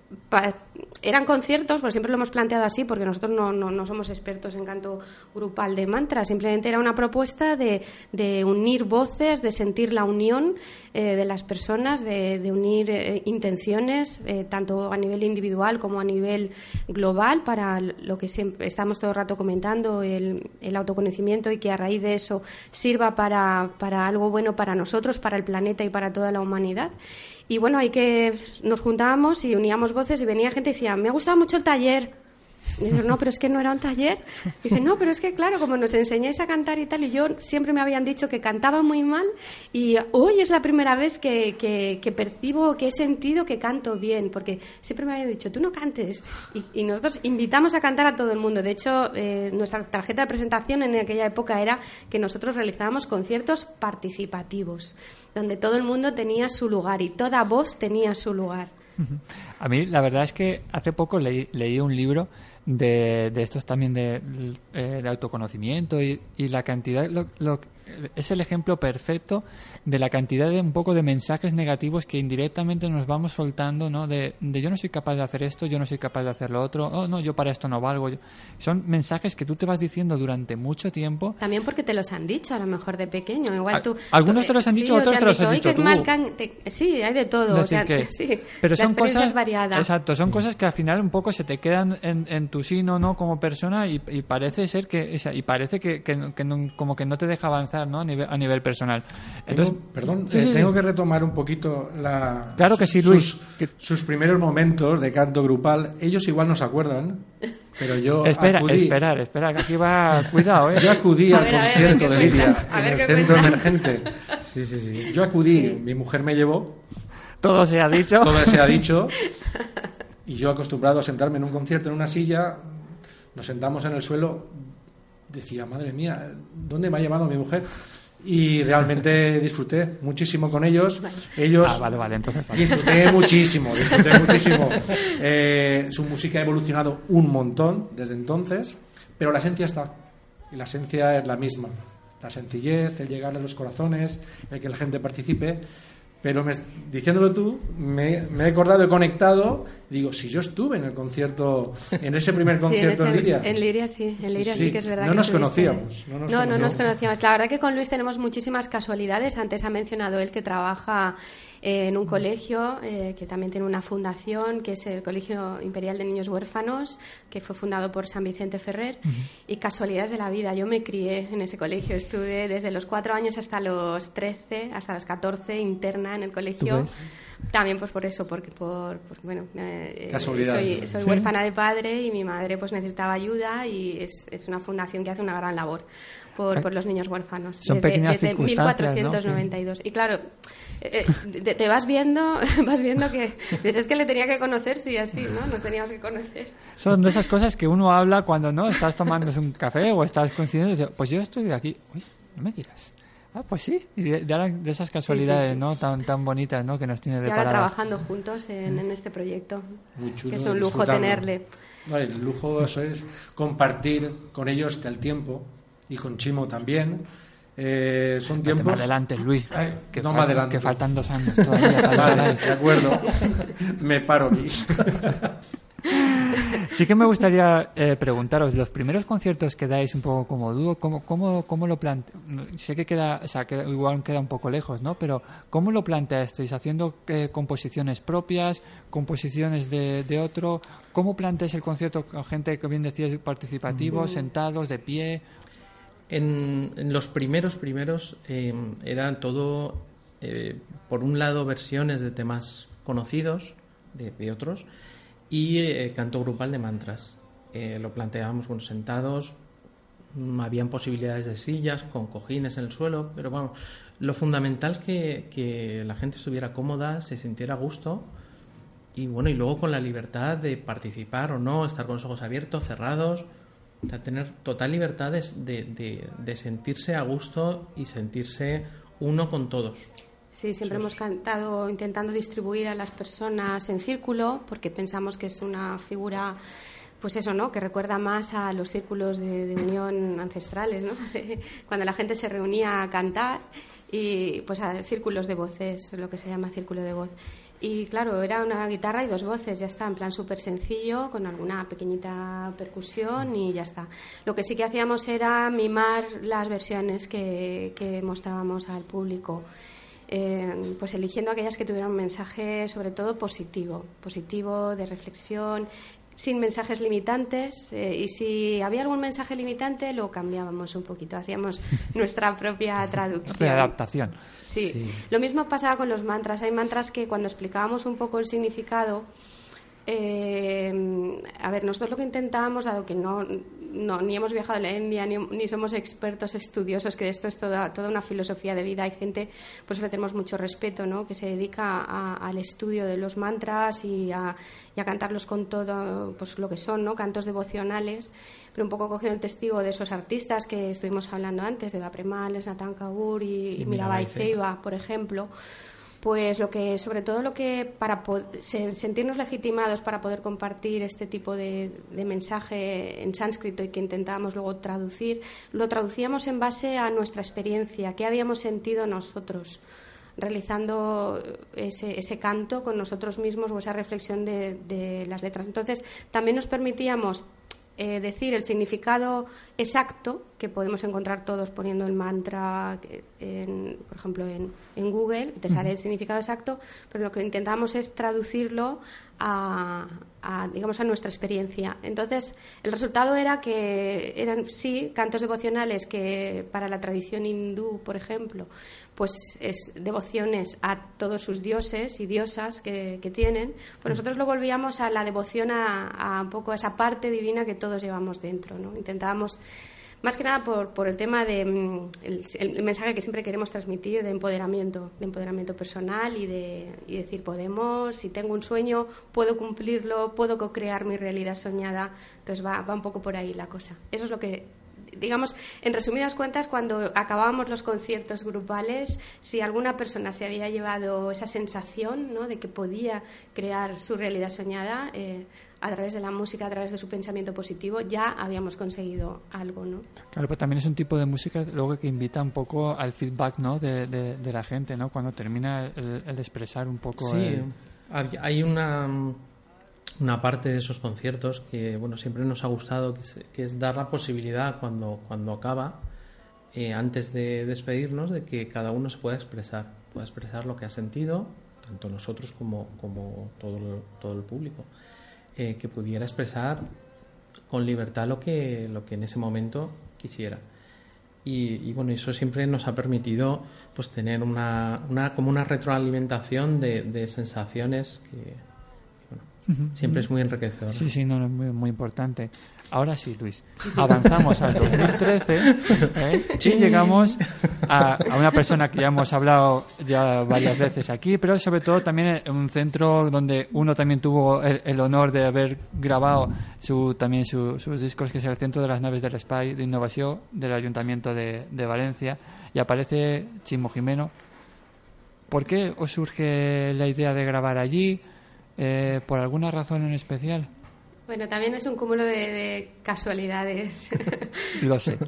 eran conciertos, pues siempre lo hemos planteado así, porque nosotros no, no, somos expertos en canto grupal de mantra, simplemente era una propuesta de, de unir voces, de sentir la unión eh, de las personas, de, de unir eh, intenciones, eh, tanto a nivel individual como a nivel global, para lo que siempre estamos todo el rato comentando, el, el autoconocimiento y que a raíz de eso sirva para, para algo bueno para nosotros, para el planeta y para toda la humanidad. Y bueno, ahí que nos juntábamos y uníamos voces y venía gente y decía, me ha gustado mucho el taller. Y no, pero es que no era un taller. dice, no, pero es que claro, como nos enseñáis a cantar y tal, y yo siempre me habían dicho que cantaba muy mal, y hoy es la primera vez que, que, percibo, que he sentido que canto bien, porque siempre me habían dicho, tú no cantes. Y, nosotros invitamos a cantar a todo el mundo. De hecho, eh, nuestra tarjeta de presentación en aquella época era que nosotros realizábamos conciertos participativos, donde todo el mundo tenía su lugar y toda voz tenía su lugar. A mí la verdad es que hace poco leí, leí un libro de, de estos también de, eh, de autoconocimiento y, y, la cantidad, lo, lo, es el ejemplo perfecto de la cantidad de un poco de mensajes negativos que indirectamente nos vamos soltando, ¿no? De, de yo no soy capaz de hacer esto, yo no soy capaz de hacer lo otro, oh no, yo para esto no valgo. Son mensajes que tú te vas diciendo durante mucho tiempo. También porque te los han dicho a lo mejor de pequeño, igual tú. Algunos te los han dicho, otros te, los han dicho tú. sí, hay de todo, o sea, <laughs> sí, pero son cosas variadas. Exacto, son cosas que al final un poco se te quedan en, en tu sino, ¿no? Como persona y, y parece ser que, y parece que, que, que no, como que no te deja avanzar ¿no? a, nivel, a nivel personal. Entonces, perdón, eh, tengo que retomar un poquito la, claro que sí, Luis. Sus, sus, primeros momentos de canto grupal. Ellos igual no se acuerdan, pero yo Espera, acudí, esperar, espera, que aquí va... Cuidado, ¿eh? Yo acudí al concierto de Lidia en el centro emergente. Sí, sí, sí. Yo acudí, mi mujer me llevó. Todo se ha dicho. Todo se ha dicho. Y yo acostumbrado a sentarme en un concierto en una silla, nos sentamos en el suelo decía, madre mía, ¿dónde me ha llevado mi mujer? Y realmente disfruté muchísimo con ellos. Ellos ah, vale, vale, entonces vale. disfruté muchísimo, disfruté muchísimo. <laughs> Eh, su música ha evolucionado un montón desde entonces, pero la esencia está. Y la esencia es la misma. La sencillez, el llegar a los corazones, el que la gente participe. Pero me, diciéndolo tú, me, me, he acordado, he conectado, digo, si yo estuve en el concierto, en ese primer concierto <laughs> sí, en, ese, en, Liria. En Liria sí, en Liria sí, sí, sí que es verdad. No que nos conocíamos. No, nos, no, conocíamos. no nos conocíamos. La verdad que con Luis tenemos muchísimas casualidades. Antes ha mencionado él que trabaja en un colegio eh, que también tiene una fundación, que es el Colegio Imperial de Niños Huérfanos, que fue fundado por San Vicente Ferrer. Uh -huh. Y casualidades de la vida, yo me crié en ese colegio, estuve desde los cuatro años hasta los trece, hasta los catorce, interna en el colegio. También pues por eso, porque por, por bueno, eh, soy, soy ¿Sí? huérfana de padre y mi madre pues necesitaba ayuda y es, es una fundación que hace una gran labor por, por los niños huérfanos Son desde, pequeñas desde 1492. ¿no? Y claro, eh, te, te, vas viendo <laughs> vas viendo que es que le tenía que conocer sí así no nos teníamos que conocer son de esas cosas que uno habla cuando no estás tomando un café o estás coincidiendo y dices pues yo estoy de aquí uy no me digas Ah, pues sí, y de, de, de esas casualidades, sí, sí, sí. ¿no? Tan, tan bonitas, ¿no? Que nos tiene y preparadas. ahora trabajando juntos en, en este proyecto. Muy chulo que es un lujo tenerle. No, el lujo eso es compartir con ellos el tiempo y con Chimo también. Eh, son no tiempos. Más adelante, Luis. Ay, que, no más adelante. que faltan dos años todavía. Para vale, de acuerdo. Me paro aquí. <laughs> Sí que me gustaría eh, preguntaros, los primeros conciertos que dais un poco como dúo, ¿cómo, cómo, cómo lo planteáis? Sé que queda, o sea, queda, igual queda un poco lejos, ¿no? Pero ¿cómo lo planteasteis? ¿Haciendo eh, composiciones propias, composiciones de, de, otro? ¿Cómo planteáis el concierto con gente que bien decías participativo, mm. sentados, de pie? En, en los primeros, primeros, eh, eran todo, eh, por un lado, versiones de temas conocidos, de, de otros, y eh, canto grupal de mantras. Eh, lo planteábamos bueno, sentados, mm, habían posibilidades de sillas con cojines en el suelo, pero bueno, lo fundamental que, que la gente estuviera cómoda, se sintiera a gusto y bueno, y luego con la libertad de participar o no, estar con los ojos abiertos, cerrados, o sea, tener total libertad de, de, de sentirse a gusto y sentirse uno con todos. Sí, siempre hemos cantado intentando distribuir a las personas en círculo porque pensamos que es una figura pues eso, ¿no? Que recuerda más a los círculos de, de unión ancestrales, ¿no? <laughs> Cuando la gente se reunía a cantar y pues a círculos de voces, lo que se llama círculo de voz. Y claro, era una guitarra y dos voces, ya está, en plan súper sencillo, con alguna pequeñita percusión y ya está. Lo que sí que hacíamos era mimar las versiones que, mostrábamos al público eh, pues eligiendo aquellas que tuvieran un mensaje sobre todo positivo, positivo, de reflexión, sin mensajes limitantes eh, y si había algún mensaje limitante lo cambiábamos un poquito, hacíamos <laughs> nuestra propia traducción. De adaptación. Sí. sí. Lo mismo pasaba con los mantras. Hay mantras que cuando explicábamos un poco el significado Eh, a ver, nosotros lo que intentábamos, dado que no, no ni hemos viajado a la India, ni, ni somos expertos estudiosos, que esto es toda, toda una filosofía de vida, hay gente, pues le tenemos mucho respeto, ¿no? que se dedica a- al estudio de los mantras y a, y a cantarlos con todo pues, lo que son, ¿no? cantos devocionales, pero un poco cogiendo el testigo de esos artistas que estuvimos hablando antes, de Bapremales, Nathan Kaur y, y Mirabai Mirabai Ceiba, por ejemplo pues lo que sobre todo lo que para sentirnos legitimados para poder compartir este tipo de, de mensaje en sánscrito y que intentábamos luego traducir lo traducíamos en base a nuestra experiencia qué habíamos sentido nosotros realizando ese, ese canto con nosotros mismos o esa reflexión de, de las letras. Entonces también nos permitíamos eh, decir el significado exacto que podemos encontrar todos poniendo el mantra, en, por ejemplo, en, en Google, te sale el significado exacto, pero lo que intentamos es traducirlo a, a, digamos, a nuestra experiencia. Entonces, el resultado era que eran, sí, cantos devocionales que para la tradición hindú, por ejemplo, pues es devociones a todos sus dioses y diosas que, que tienen, pues nosotros lo volvíamos a la devoción a, a un poco a esa parte divina que todos llevamos dentro, ¿no? Intentábamos más que nada por, por el tema de mm, el, mensaje que siempre queremos transmitir de empoderamiento, de empoderamiento personal y de decir podemos, si tengo un sueño, puedo cumplirlo, puedo co-crear mi realidad soñada. Entonces va un poco por ahí la cosa. Eso es lo que digamos, en resumidas cuentas, cuando acabábamos los conciertos grupales, si alguna persona se había llevado esa sensación ¿no? de que podía crear su realidad soñada eh, a través de la música, a través de su pensamiento positivo, ya habíamos conseguido algo, ¿no? Claro, pero también es un tipo de música luego que invita un poco al feedback, ¿no? De, de, de la gente, ¿no? Cuando termina el, el expresar un poco. Sí, el- hay una, una parte de esos conciertos que bueno siempre nos ha gustado, que es, que es dar la posibilidad cuando, cuando acaba, eh, antes de despedirnos, de que cada uno se pueda expresar, pueda expresar lo que ha sentido, tanto nosotros como, como todo, el, todo el público, eh, que pudiera expresar con libertad lo que, lo que en ese momento quisiera. Y, y, bueno, eso siempre nos ha permitido pues tener una, una como una retroalimentación de, de sensaciones que, siempre es muy enriquecedor. Sí, sí, no, no, muy, muy importante. Ahora sí, Luis. Avanzamos al 2013 ¿eh? <laughs> y llegamos a, a una persona que ya hemos hablado ya varias veces aquí, pero sobre todo también en un centro donde uno también tuvo el, el honor de haber grabado su, también su- sus discos, que es el Centro de las Naves del Spy de Innovación del Ayuntamiento de, de Valencia, y aparece Chimo Jimeno. ¿Por qué os surge la idea de grabar allí? Eh, ¿Por alguna razón en especial? Bueno, también es un cúmulo de, de casualidades. <laughs> Lo sé. <laughs>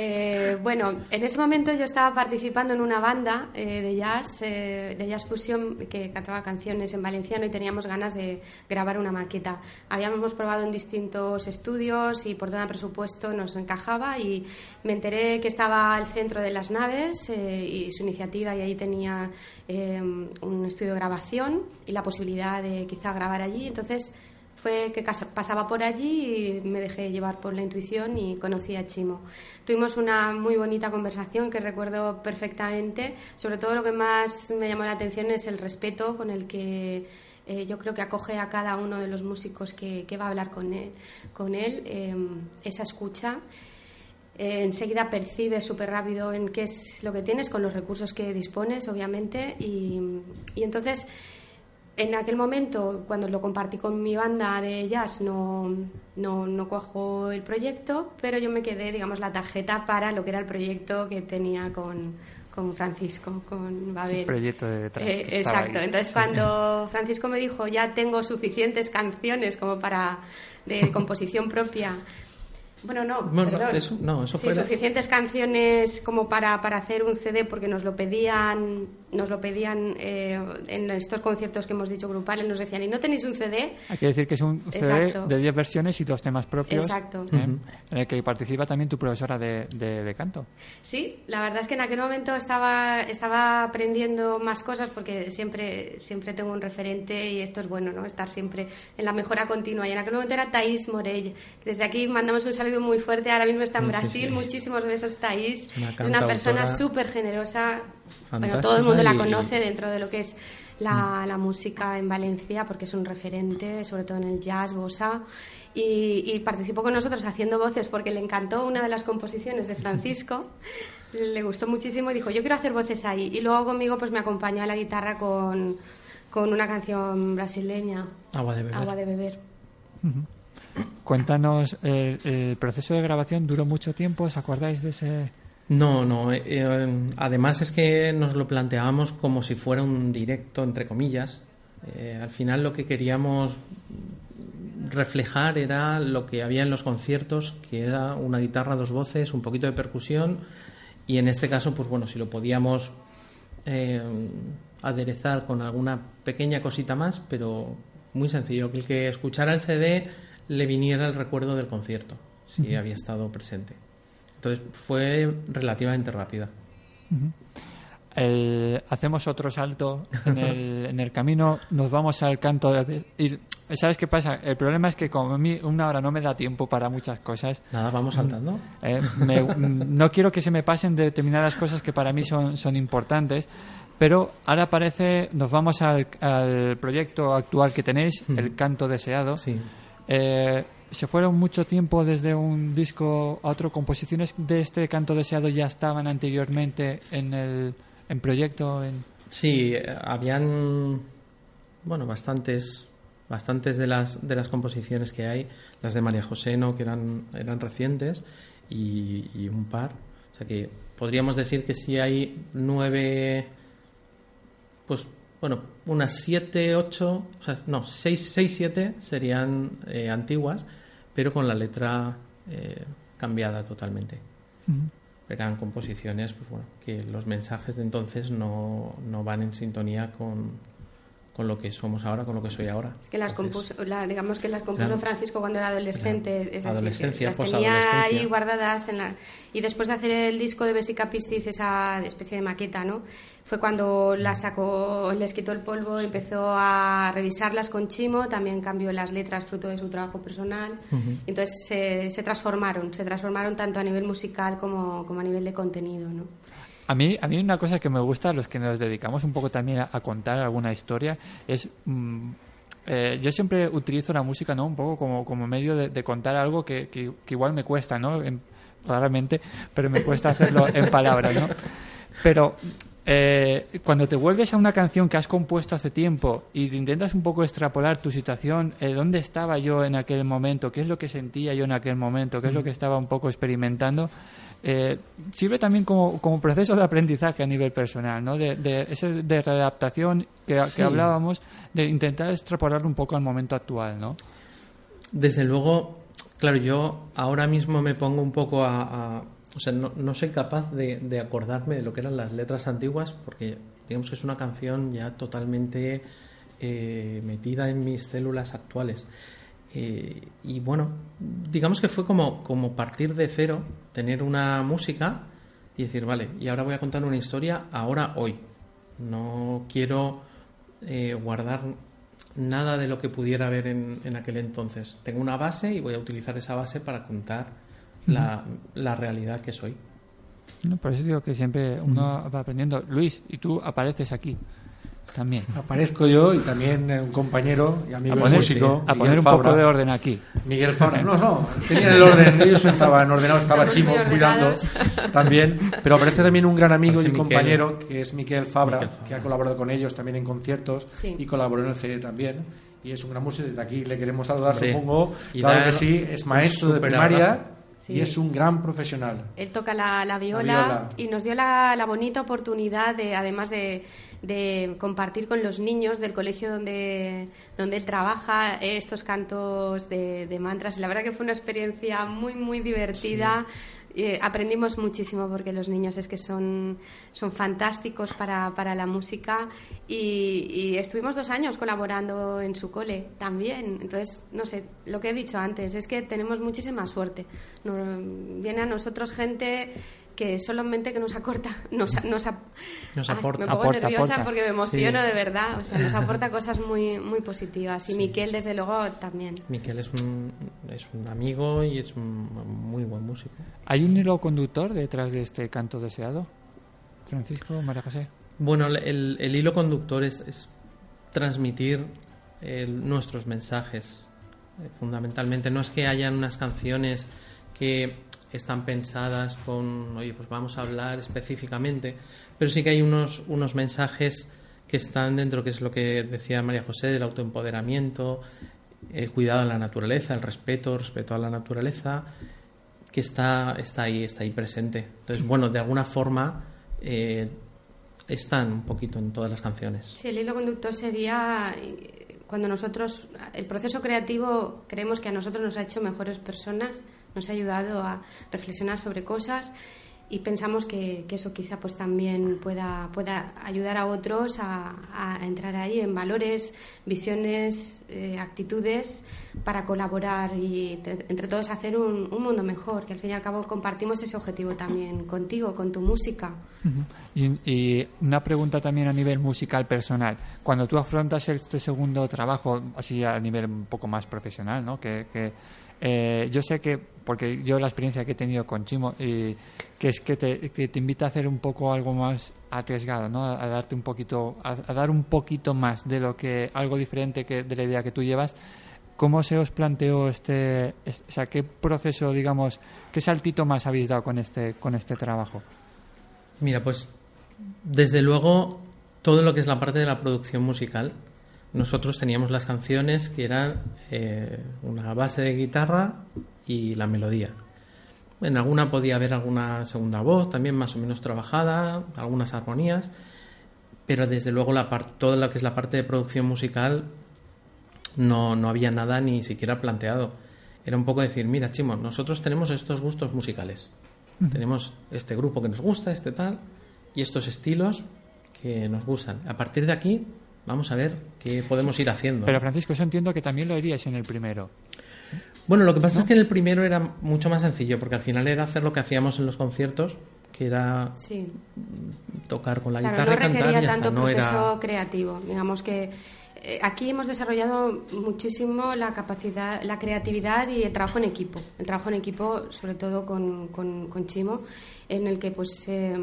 Eh, bueno, en ese momento yo estaba participando en una banda eh, de jazz, eh, de jazz fusión, que cantaba canciones en valenciano y teníamos ganas de grabar una maqueta. Habíamos probado en distintos estudios y por tema de presupuesto nos encajaba y me enteré que estaba el centro de las naves eh, y su iniciativa y ahí tenía eh, un estudio de grabación y la posibilidad de quizá grabar allí. Entonces fue que pasaba por allí y me dejé llevar por la intuición y conocí a Chimo. Tuvimos una muy bonita conversación que recuerdo perfectamente. Sobre todo lo que más me llamó la atención es el respeto con el que eh, yo creo que acoge a cada uno de los músicos que, que va a hablar con él, con él eh, esa escucha. Eh, enseguida percibes súper rápido en qué es lo que tienes con los recursos que dispones, obviamente, y, y entonces en aquel momento, cuando lo compartí con mi banda de jazz, no, no, no cuajó el proyecto, pero yo me quedé, digamos, la tarjeta para lo que era el proyecto que tenía con, con Francisco, con Babel. El proyecto de detrás. Eh, exacto. ahí. Entonces, cuando Francisco me dijo, ya tengo suficientes canciones como para de <laughs> composición propia. Bueno, no, Bueno, perdón. eso- no, eso Sí, suficientes canciones como para, para hacer un CD porque nos lo pedían, nos lo pedían eh, en estos conciertos que hemos dicho grupales, nos decían, ¿y no tenéis un CD? Hay que decir que es un CD Exacto. de 10 versiones y dos temas propios. Exacto. ¿eh? En el que participa también tu profesora de, de- de canto. Sí, la verdad es que en aquel momento estaba, estaba aprendiendo más cosas porque siempre, siempre tengo un referente y esto es bueno, ¿no? Estar siempre en la mejora continua. Y en aquel momento era Thais Morell. Desde aquí mandamos un saludo muy fuerte. Ahora mismo está en Sí, Brasil. sí. Muchísimos besos, Thais. Una es una persona súper generosa. Bueno, todo el mundo la conoce dentro de lo que es la, la música en Valencia, porque es un referente, sobre todo en el jazz, bossa. Y, y participó con nosotros haciendo voces porque le encantó una de las composiciones de Francisco. <laughs> le gustó muchísimo y dijo, yo quiero hacer voces ahí. Y luego conmigo pues me acompañó a la guitarra con, con una canción brasileña, Agua de beber. Agua de beber. Cuéntanos, eh, el proceso de grabación duró mucho tiempo, ¿os acordáis de ese...? No, no. eh, eh, además es que nos lo planteábamos como si fuera un directo, entre comillas. Eh, al final lo que queríamos reflejar era lo que había en los conciertos, que era una guitarra, dos voces, un poquito de percusión y en este caso, pues bueno, si lo podíamos eh, aderezar con alguna pequeña cosita más, pero muy sencillo, que el que escuchara el CD le viniera el recuerdo del concierto, si había estado presente. Entonces fue relativamente rápida. El- hacemos otro salto en <laughs> el, en el camino, nos vamos al canto de... y, ¿Sabes qué pasa? El problema es que como a mí una hora no me da tiempo para muchas cosas, Nada, vamos saltando. eh, me- <laughs> no quiero que se me pasen determinadas cosas que para mí son, son importantes, pero ahora parece, nos vamos al, al proyecto actual que tenéis, El Canto Deseado. Sí. Eh, se fueron mucho tiempo desde un disco a otro. ¿Composiciones de este Canto Deseado ya estaban anteriormente en el en proyecto? En... Sí, habían bueno, bastantes bastantes de las de las composiciones que hay, las de María José no que eran eran recientes y, y un par, o sea que podríamos decir que sí hay nueve pues bueno, unas siete, ocho, o sea, no, seis, seis, siete serían eh, antiguas, pero con la letra eh, cambiada totalmente. Eran composiciones, pues bueno, que los mensajes de entonces no, no van en sintonía con, con lo que somos ahora, con lo que soy ahora. Es que las Entonces, compuso, la- digamos que las compuso Francisco cuando era adolescente, eran es decir, adolescencia, que las tenía ahí guardadas en la y después de hacer el disco de Besica Pistis, esa especie de maqueta, ¿no? Fue cuando la sacó, les quitó el polvo, empezó a revisarlas con Chimo, también cambió las letras fruto de su trabajo personal, entonces se, se transformaron, se transformaron tanto a nivel musical como, como a nivel de contenido, ¿no? A mí, a mí una cosa que me gusta, los que nos dedicamos un poco también a, a contar alguna historia, es... mm, eh, yo siempre utilizo la música ¿no? un poco como, como medio de, de contar algo que, que- que igual me cuesta, ¿no? En- raramente, pero me cuesta hacerlo en <laughs> palabras, ¿no? Pero eh, cuando te vuelves a una canción que has compuesto hace tiempo y te intentas un poco extrapolar tu situación, eh, dónde estaba yo en aquel momento, qué es lo que sentía yo en aquel momento, qué es lo que estaba un poco experimentando, eh, sirve también como, como proceso de aprendizaje a nivel personal, ¿no? De, de, ese de readaptación que, Sí. que hablábamos, de intentar extrapolarlo un poco al momento actual, ¿no? Desde luego, claro, yo ahora mismo me pongo un poco a... a- o sea, no, no soy capaz de, de acordarme de lo que eran las letras antiguas porque digamos que es una canción ya totalmente eh, metida en mis células actuales. Eh, y bueno, digamos que fue como, como partir de cero, tener una música y decir, vale, y ahora voy a contar una historia ahora, hoy. No quiero eh, guardar nada de lo que pudiera haber en, en aquel entonces. Tengo una base y voy a utilizar esa base para contar la, la realidad que soy. No, por eso digo que siempre uno va aprendiendo. Luis, y tú apareces aquí también. Aparezco yo y también eh, un compañero y amigo A poner, músico, a Miguel poner un Fabra. poco de orden aquí. Miguel Fabra. No, no, <laughs> tenían el orden, ellos estaban ordenados, estaba Chimo cuidando también. Pero aparece también un gran amigo y Aparece un Miquel. compañero que es Miguel Fabra, Miquel Fabra. que ha colaborado con ellos también en conciertos Sí. y colaboró en el CD también. Y es un gran músico, desde aquí le queremos saludar, Sí. supongo. Y claro que sí, es maestro de primaria abrazo. Sí. y es un gran profesional. Él toca la, la viola, viola. y nos dio la, la bonita oportunidad de, además de, de compartir con los niños del colegio donde, donde él trabaja eh, estos cantos de, de mantras. Y la verdad que fue una experiencia muy, muy divertida. Eh, aprendimos muchísimo porque los niños es que son, son fantásticos para, para la música y, estuvimos dos años colaborando en su cole también. Entonces, no sé, lo que he dicho antes es que tenemos muchísima suerte. Viene a nosotros gente que solamente que nos acorta, <laughs> nos, nos, ap- Nos Ay, aporta. me pongo Aporta, nerviosa aporta. porque me emociono Sí. de verdad. O sea, nos <laughs> aporta cosas muy, muy positivas. Y Miquel, desde luego, también. Miquel es un, es un amigo y es un muy buen músico. ¿Hay un hilo conductor detrás de este canto deseado? Francisco, María José. Bueno, el, el hilo conductor es, es transmitir el- nuestros mensajes. Eh, fundamentalmente, no es que hayan unas canciones que están pensadas con, oye, pues vamos a hablar específicamente, pero sí que hay unos, unos mensajes que están dentro, que es lo que decía María José, del autoempoderamiento, el cuidado de la naturaleza, el respeto, respeto a la naturaleza, que está, está ahí, está ahí presente. Entonces, bueno, de alguna forma eh, están un poquito en todas las canciones. Sí, el hilo conductor sería eh, cuando nosotros, el proceso creativo, creemos que a nosotros nos ha hecho mejores personas, nos ha ayudado a reflexionar sobre cosas y pensamos que, eso quizá pues también pueda, pueda ayudar a otros a, a entrar ahí en valores, visiones, eh, actitudes para colaborar y entre, entre todos hacer un, un mundo mejor, que al fin y al cabo compartimos ese objetivo también contigo, con tu música. Y, una pregunta también a nivel musical personal. Cuando tú afrontas este segundo trabajo, así a nivel un poco más profesional, ¿no? Que, que, eh, yo sé que, porque yo la experiencia que he tenido con Chimo, y que es que te, que te invita a hacer un poco algo más arriesgado, ¿no? A, a darte un poquito, a, a dar un poquito más de lo que, algo diferente que de la idea que tú llevas. ¿Cómo se os planteó este, es- o sea, qué proceso, digamos, qué saltito más habéis dado con este, con este trabajo? Mira, pues desde luego todo lo que es la parte de la producción musical, nosotros teníamos las canciones que eran eh, una base de guitarra y la melodía. En alguna podía haber alguna segunda voz, también más o menos trabajada, algunas armonías, pero desde luego la toda lo que es la parte de producción musical no, no había nada ni siquiera planteado. Era un poco decir, mira, Chimo, nosotros tenemos estos gustos musicales. Tenemos este grupo que nos gusta, este tal, y estos estilos que nos gustan. A partir de aquí, vamos a ver qué podemos ir haciendo. Pero Francisco, eso entiendo que también lo haríais en el primero. Bueno, lo que pasa es que en el primero era mucho más sencillo, porque al final era hacer lo que hacíamos en los conciertos, que era Sí. tocar con la Claro, guitarra no y cantar y tanto No proceso era... creativo. Digamos que aquí hemos desarrollado muchísimo la capacidad, la creatividad y el trabajo en equipo. El trabajo en equipo, sobre todo con, con- con Chimo, en el que pues eh,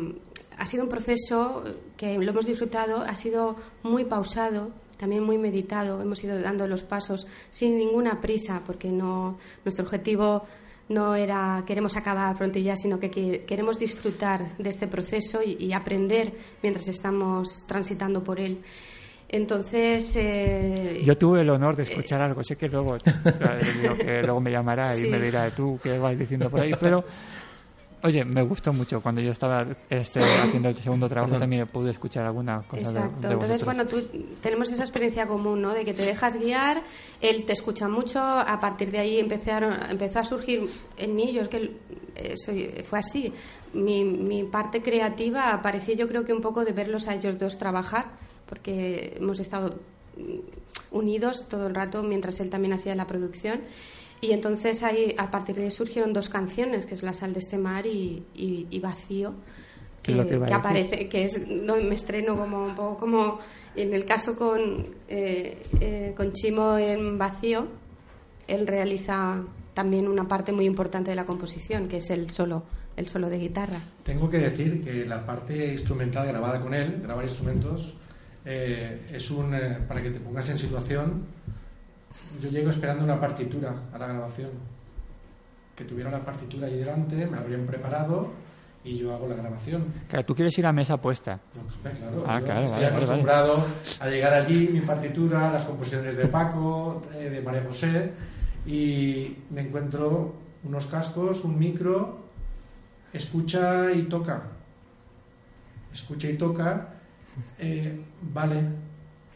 ha sido un proceso que lo hemos disfrutado, ha sido muy pausado, también muy meditado. Hemos ido dando los pasos sin ninguna prisa, porque no nuestro objetivo no era queremos acabar pronto y ya, sino que que- queremos disfrutar de este proceso y, y aprender mientras estamos transitando por él. Entonces, eh, Yo tuve el honor de escuchar algo, sé que luego, <laughs> que luego me llamará y Sí. me dirá tú qué vas diciendo por ahí, pero oye, me gustó mucho cuando yo estaba este, haciendo el segundo trabajo también pude escuchar alguna cosa de- Exacto. de, Entonces, vosotros. bueno, tú tenemos esa experiencia común, ¿no? De que te dejas guiar, él te escucha mucho, a partir de ahí empezaron, empezó a surgir en mí, yo es que eh, soy, fue así, mi, mi parte creativa apareció yo creo que un poco de verlos a ellos dos trabajar, porque hemos estado mm, unidos todo el rato mientras él también hacía la producción. Y entonces ahí, a partir de ahí surgieron dos canciones, que es La sal de este mar y, y- y Vacío, ¿Qué que, es lo que va a que decir? aparece, que es, no, me estreno como un poco como en el caso con, eh, eh, con Chimo en Vacío, él realiza también una parte muy importante de la composición, que es el solo, el solo de guitarra. Tengo que decir que la parte instrumental grabada con él, grabar instrumentos, eh, es un. eh, para que te pongas en situación, yo llego esperando una partitura a la grabación. Que tuviera la partitura ahí delante, me habrían preparado y yo hago la grabación. Claro, tú quieres ir a mesa puesta. Pues, claro, Ah, yo claro, estoy vale, vale, acostumbrado a llegar allí, mi partitura, las composiciones de Paco, eh, de María José, y me encuentro unos cascos, un micro, escucha y toca. Escucha y toca, eh, vale,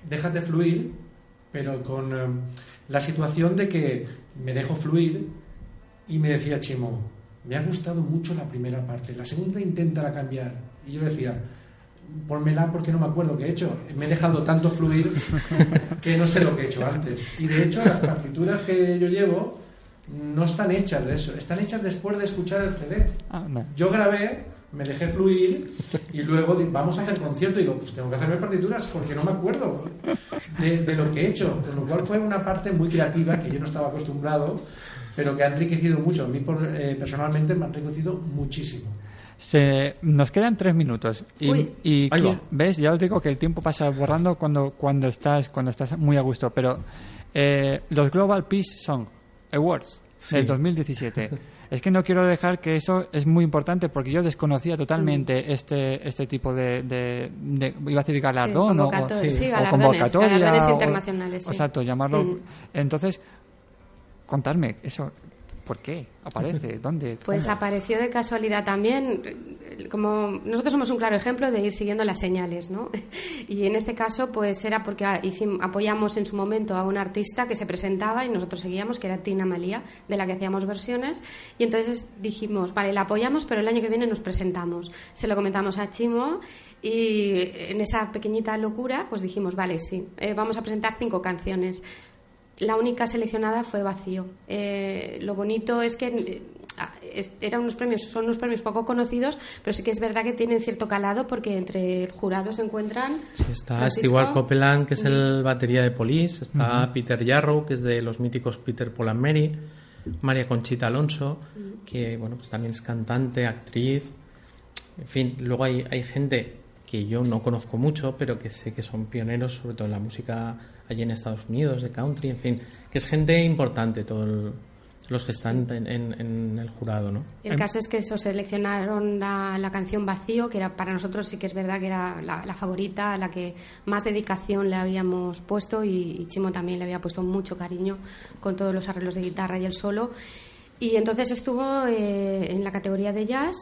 déjate fluir, pero con eh, la situación de que me dejo fluir y me decía Chimo, me ha gustado mucho la primera parte, la segunda inténtala cambiar. Y yo le decía, pónmela porque no me acuerdo qué he hecho. Me he dejado tanto fluir <laughs> que no sé lo que he hecho antes. Y de hecho las partituras que yo llevo no están hechas de eso, están hechas después de escuchar el CD. Ah. Yo grabé me dejé fluir y luego vamos a hacer concierto y digo, pues tengo que hacerme partituras porque no me acuerdo de, de lo que he hecho. Con lo cual fue una parte muy creativa que yo no estaba acostumbrado, pero que ha enriquecido mucho. A mí por- eh, personalmente me ha enriquecido muchísimo. Se, nos quedan tres minutos y, ves, ya os digo que el tiempo pasa borrando cuando, cuando estás cuando estás muy a gusto, pero eh, los Global Peace Song Awards del 2017. Es que no quiero dejar que eso es muy importante porque yo desconocía totalmente Mm. este este tipo de, de- de- iba a decir galardón o, convocator- o- sí, o convocatoria galardones o- internacionales, sí. Exacto, llamarlo. Mm. Entonces, contarme eso. ¿Por qué? ¿Aparece? <laughs> ¿Dónde? Pues apareció de casualidad también, como nosotros somos un claro ejemplo de ir siguiendo las señales, ¿no? <laughs> Y en este caso, pues era porque apoyamos en su momento a un artista que se presentaba y nosotros seguíamos, que era Tina Malía, de la que hacíamos versiones, y entonces dijimos, vale, la apoyamos, pero el año que viene nos presentamos. Se lo comentamos a Chimo y en esa pequeñita locura, pues dijimos, vale, sí, eh, vamos a presentar cinco canciones. La única seleccionada fue Vacío. Eh, lo bonito es que eh, ah, es- eran unos premios, son unos premios poco conocidos, pero sí que es verdad que tienen cierto calado porque entre el jurado se encuentran. Sí, está Francisco. Stewart Copeland, que es el batería de Police, está Peter Yarrow, que es de los míticos Peter Paul and Mary, María Conchita Alonso, que bueno, pues también es cantante, actriz, en fin, luego hay, hay gente que yo no conozco mucho, pero que sé que son pioneros, sobre todo en la música allí en Estados Unidos, de country, en fin, que es gente importante, todos los que están en, en- en el jurado, ¿no? El caso es que eso seleccionaron la, la canción Vacío, que era para nosotros sí que es verdad que era la, la favorita, a la que más dedicación le habíamos puesto y, y Chimo también le había puesto mucho cariño con todos los arreglos de guitarra y el solo. Y entonces estuvo eh, en la categoría de jazz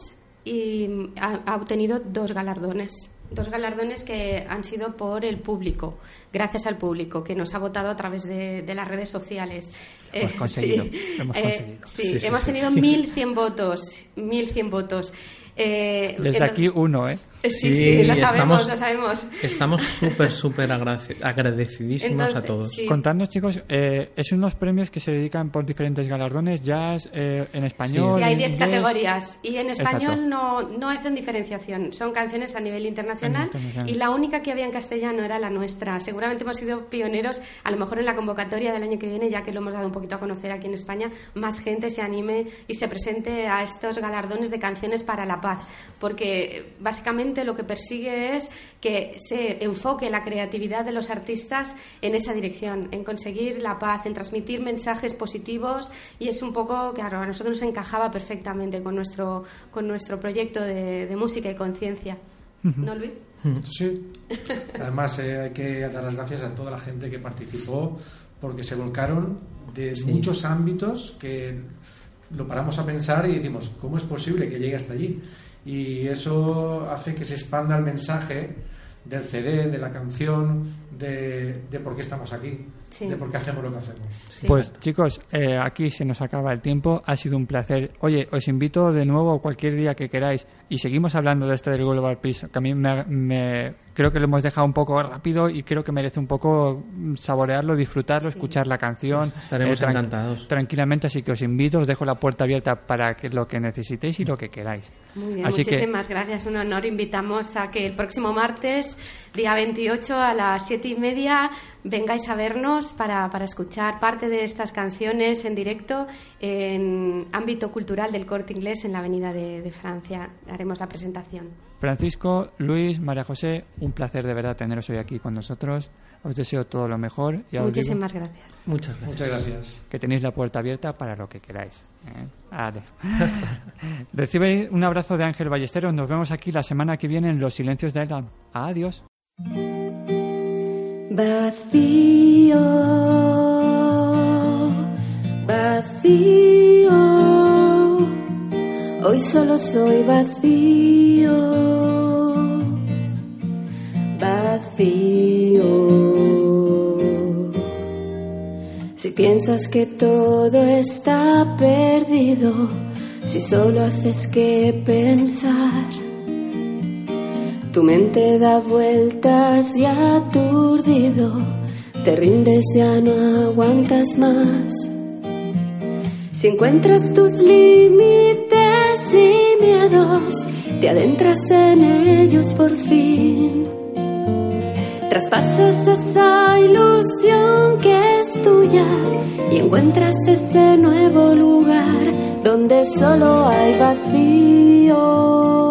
y ha, ha obtenido dos galardones. Dos galardones que han sido por el público, gracias al público, que nos ha votado a través de, de las redes sociales. Hemos Eh, conseguido, sí. hemos Eh, conseguido. sí, hemos tenido 1.100 votos, 1.100 votos. Eh, Desde entonces- aquí uno, ¿eh? Sí, sí, Sí, lo sabemos, estamos- lo sabemos. Estamos súper, súper agradecidísimos a todos. sí. Contadnos, chicos, eh, es unos premios que se dedican por diferentes galardones, jazz, eh, en español. Sí, hay en 10 inglés. categorías y en español no, no hacen diferenciación. Son canciones a nivel internacional, Internacional. y la única que había en castellano era la nuestra. Seguramente hemos sido pioneros, a lo mejor en la convocatoria del año que viene, ya que lo hemos dado un poquito a conocer aquí en España, más gente se anime y se presente a estos galardones de canciones para la paz. Porque eh, lo que persigue es que se enfoque la creatividad de los artistas en esa dirección, en conseguir la paz, en transmitir mensajes positivos y es un poco, claro, a nosotros nos encajaba perfectamente con nuestro, con nuestro proyecto de, de música y conciencia. ¿No, Luis? Sí. <laughs> Además, eh, hay que dar las gracias a toda la gente que participó porque se volcaron de muchos ámbitos que lo paramos a pensar y decimos, ¿cómo es posible que llegue hasta allí? Y eso hace que se expanda el mensaje del CD, de la canción, de, de por qué estamos aquí, Sí. de por qué hacemos lo que hacemos. Sí. Pues chicos, eh, aquí se nos acaba el tiempo. Ha sido un placer. Oye, os invito de nuevo cualquier día que queráis y seguimos hablando de este del Global Peace, que a mí me, me- creo que lo hemos dejado un poco rápido y creo que merece un poco saborearlo, disfrutarlo, escuchar la canción. Pues estaremos tran- encantados. Tranquilamente, así que os invito, os dejo la puerta abierta para que lo que necesitéis y lo que queráis. Muy bien, Así que muchísimas gracias, un honor. Invitamos a que el próximo martes, día 28 a las siete y media, vengáis a vernos para, para escuchar parte de estas canciones en directo en ámbito cultural del corte inglés en la Avenida de, de Francia. Haremos la presentación. Francisco, Luis, María José, un placer de verdad teneros hoy aquí con nosotros. Os deseo todo lo mejor. Digo Muchísimas gracias. Muchas gracias. Muchas gracias. que tenéis la puerta abierta para lo que queráis. ¿eh? Vale. <laughs> Recibe un abrazo de Ángel Ballesteros. Nos vemos aquí la semana que viene en Los Silencios de Elan. Adiós. Vacío, vacío, hoy solo soy vacío, vacío. Si piensas que todo está perdido, si solo haces que pensar. Tu mente da vueltas y aturdido, te rindes ya no aguantas más. Si encuentras tus límites y miedos, te adentras en ellos por fin. Traspasas esa ilusión que es tuya y encuentras ese nuevo lugar donde solo hay vacío.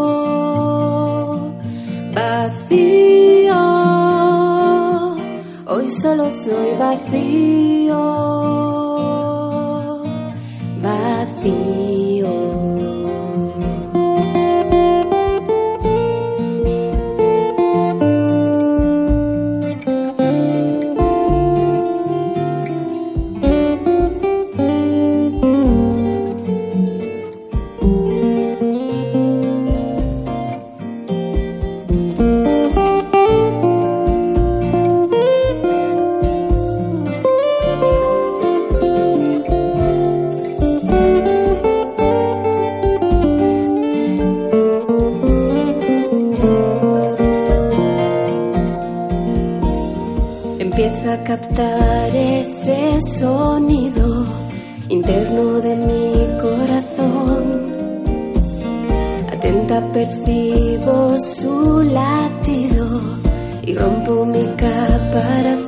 Vacío. Hoy solo soy vacío. Empieza a captar ese sonido interno de mi corazón. Atenta percibo su latido y rompo mi caparazón.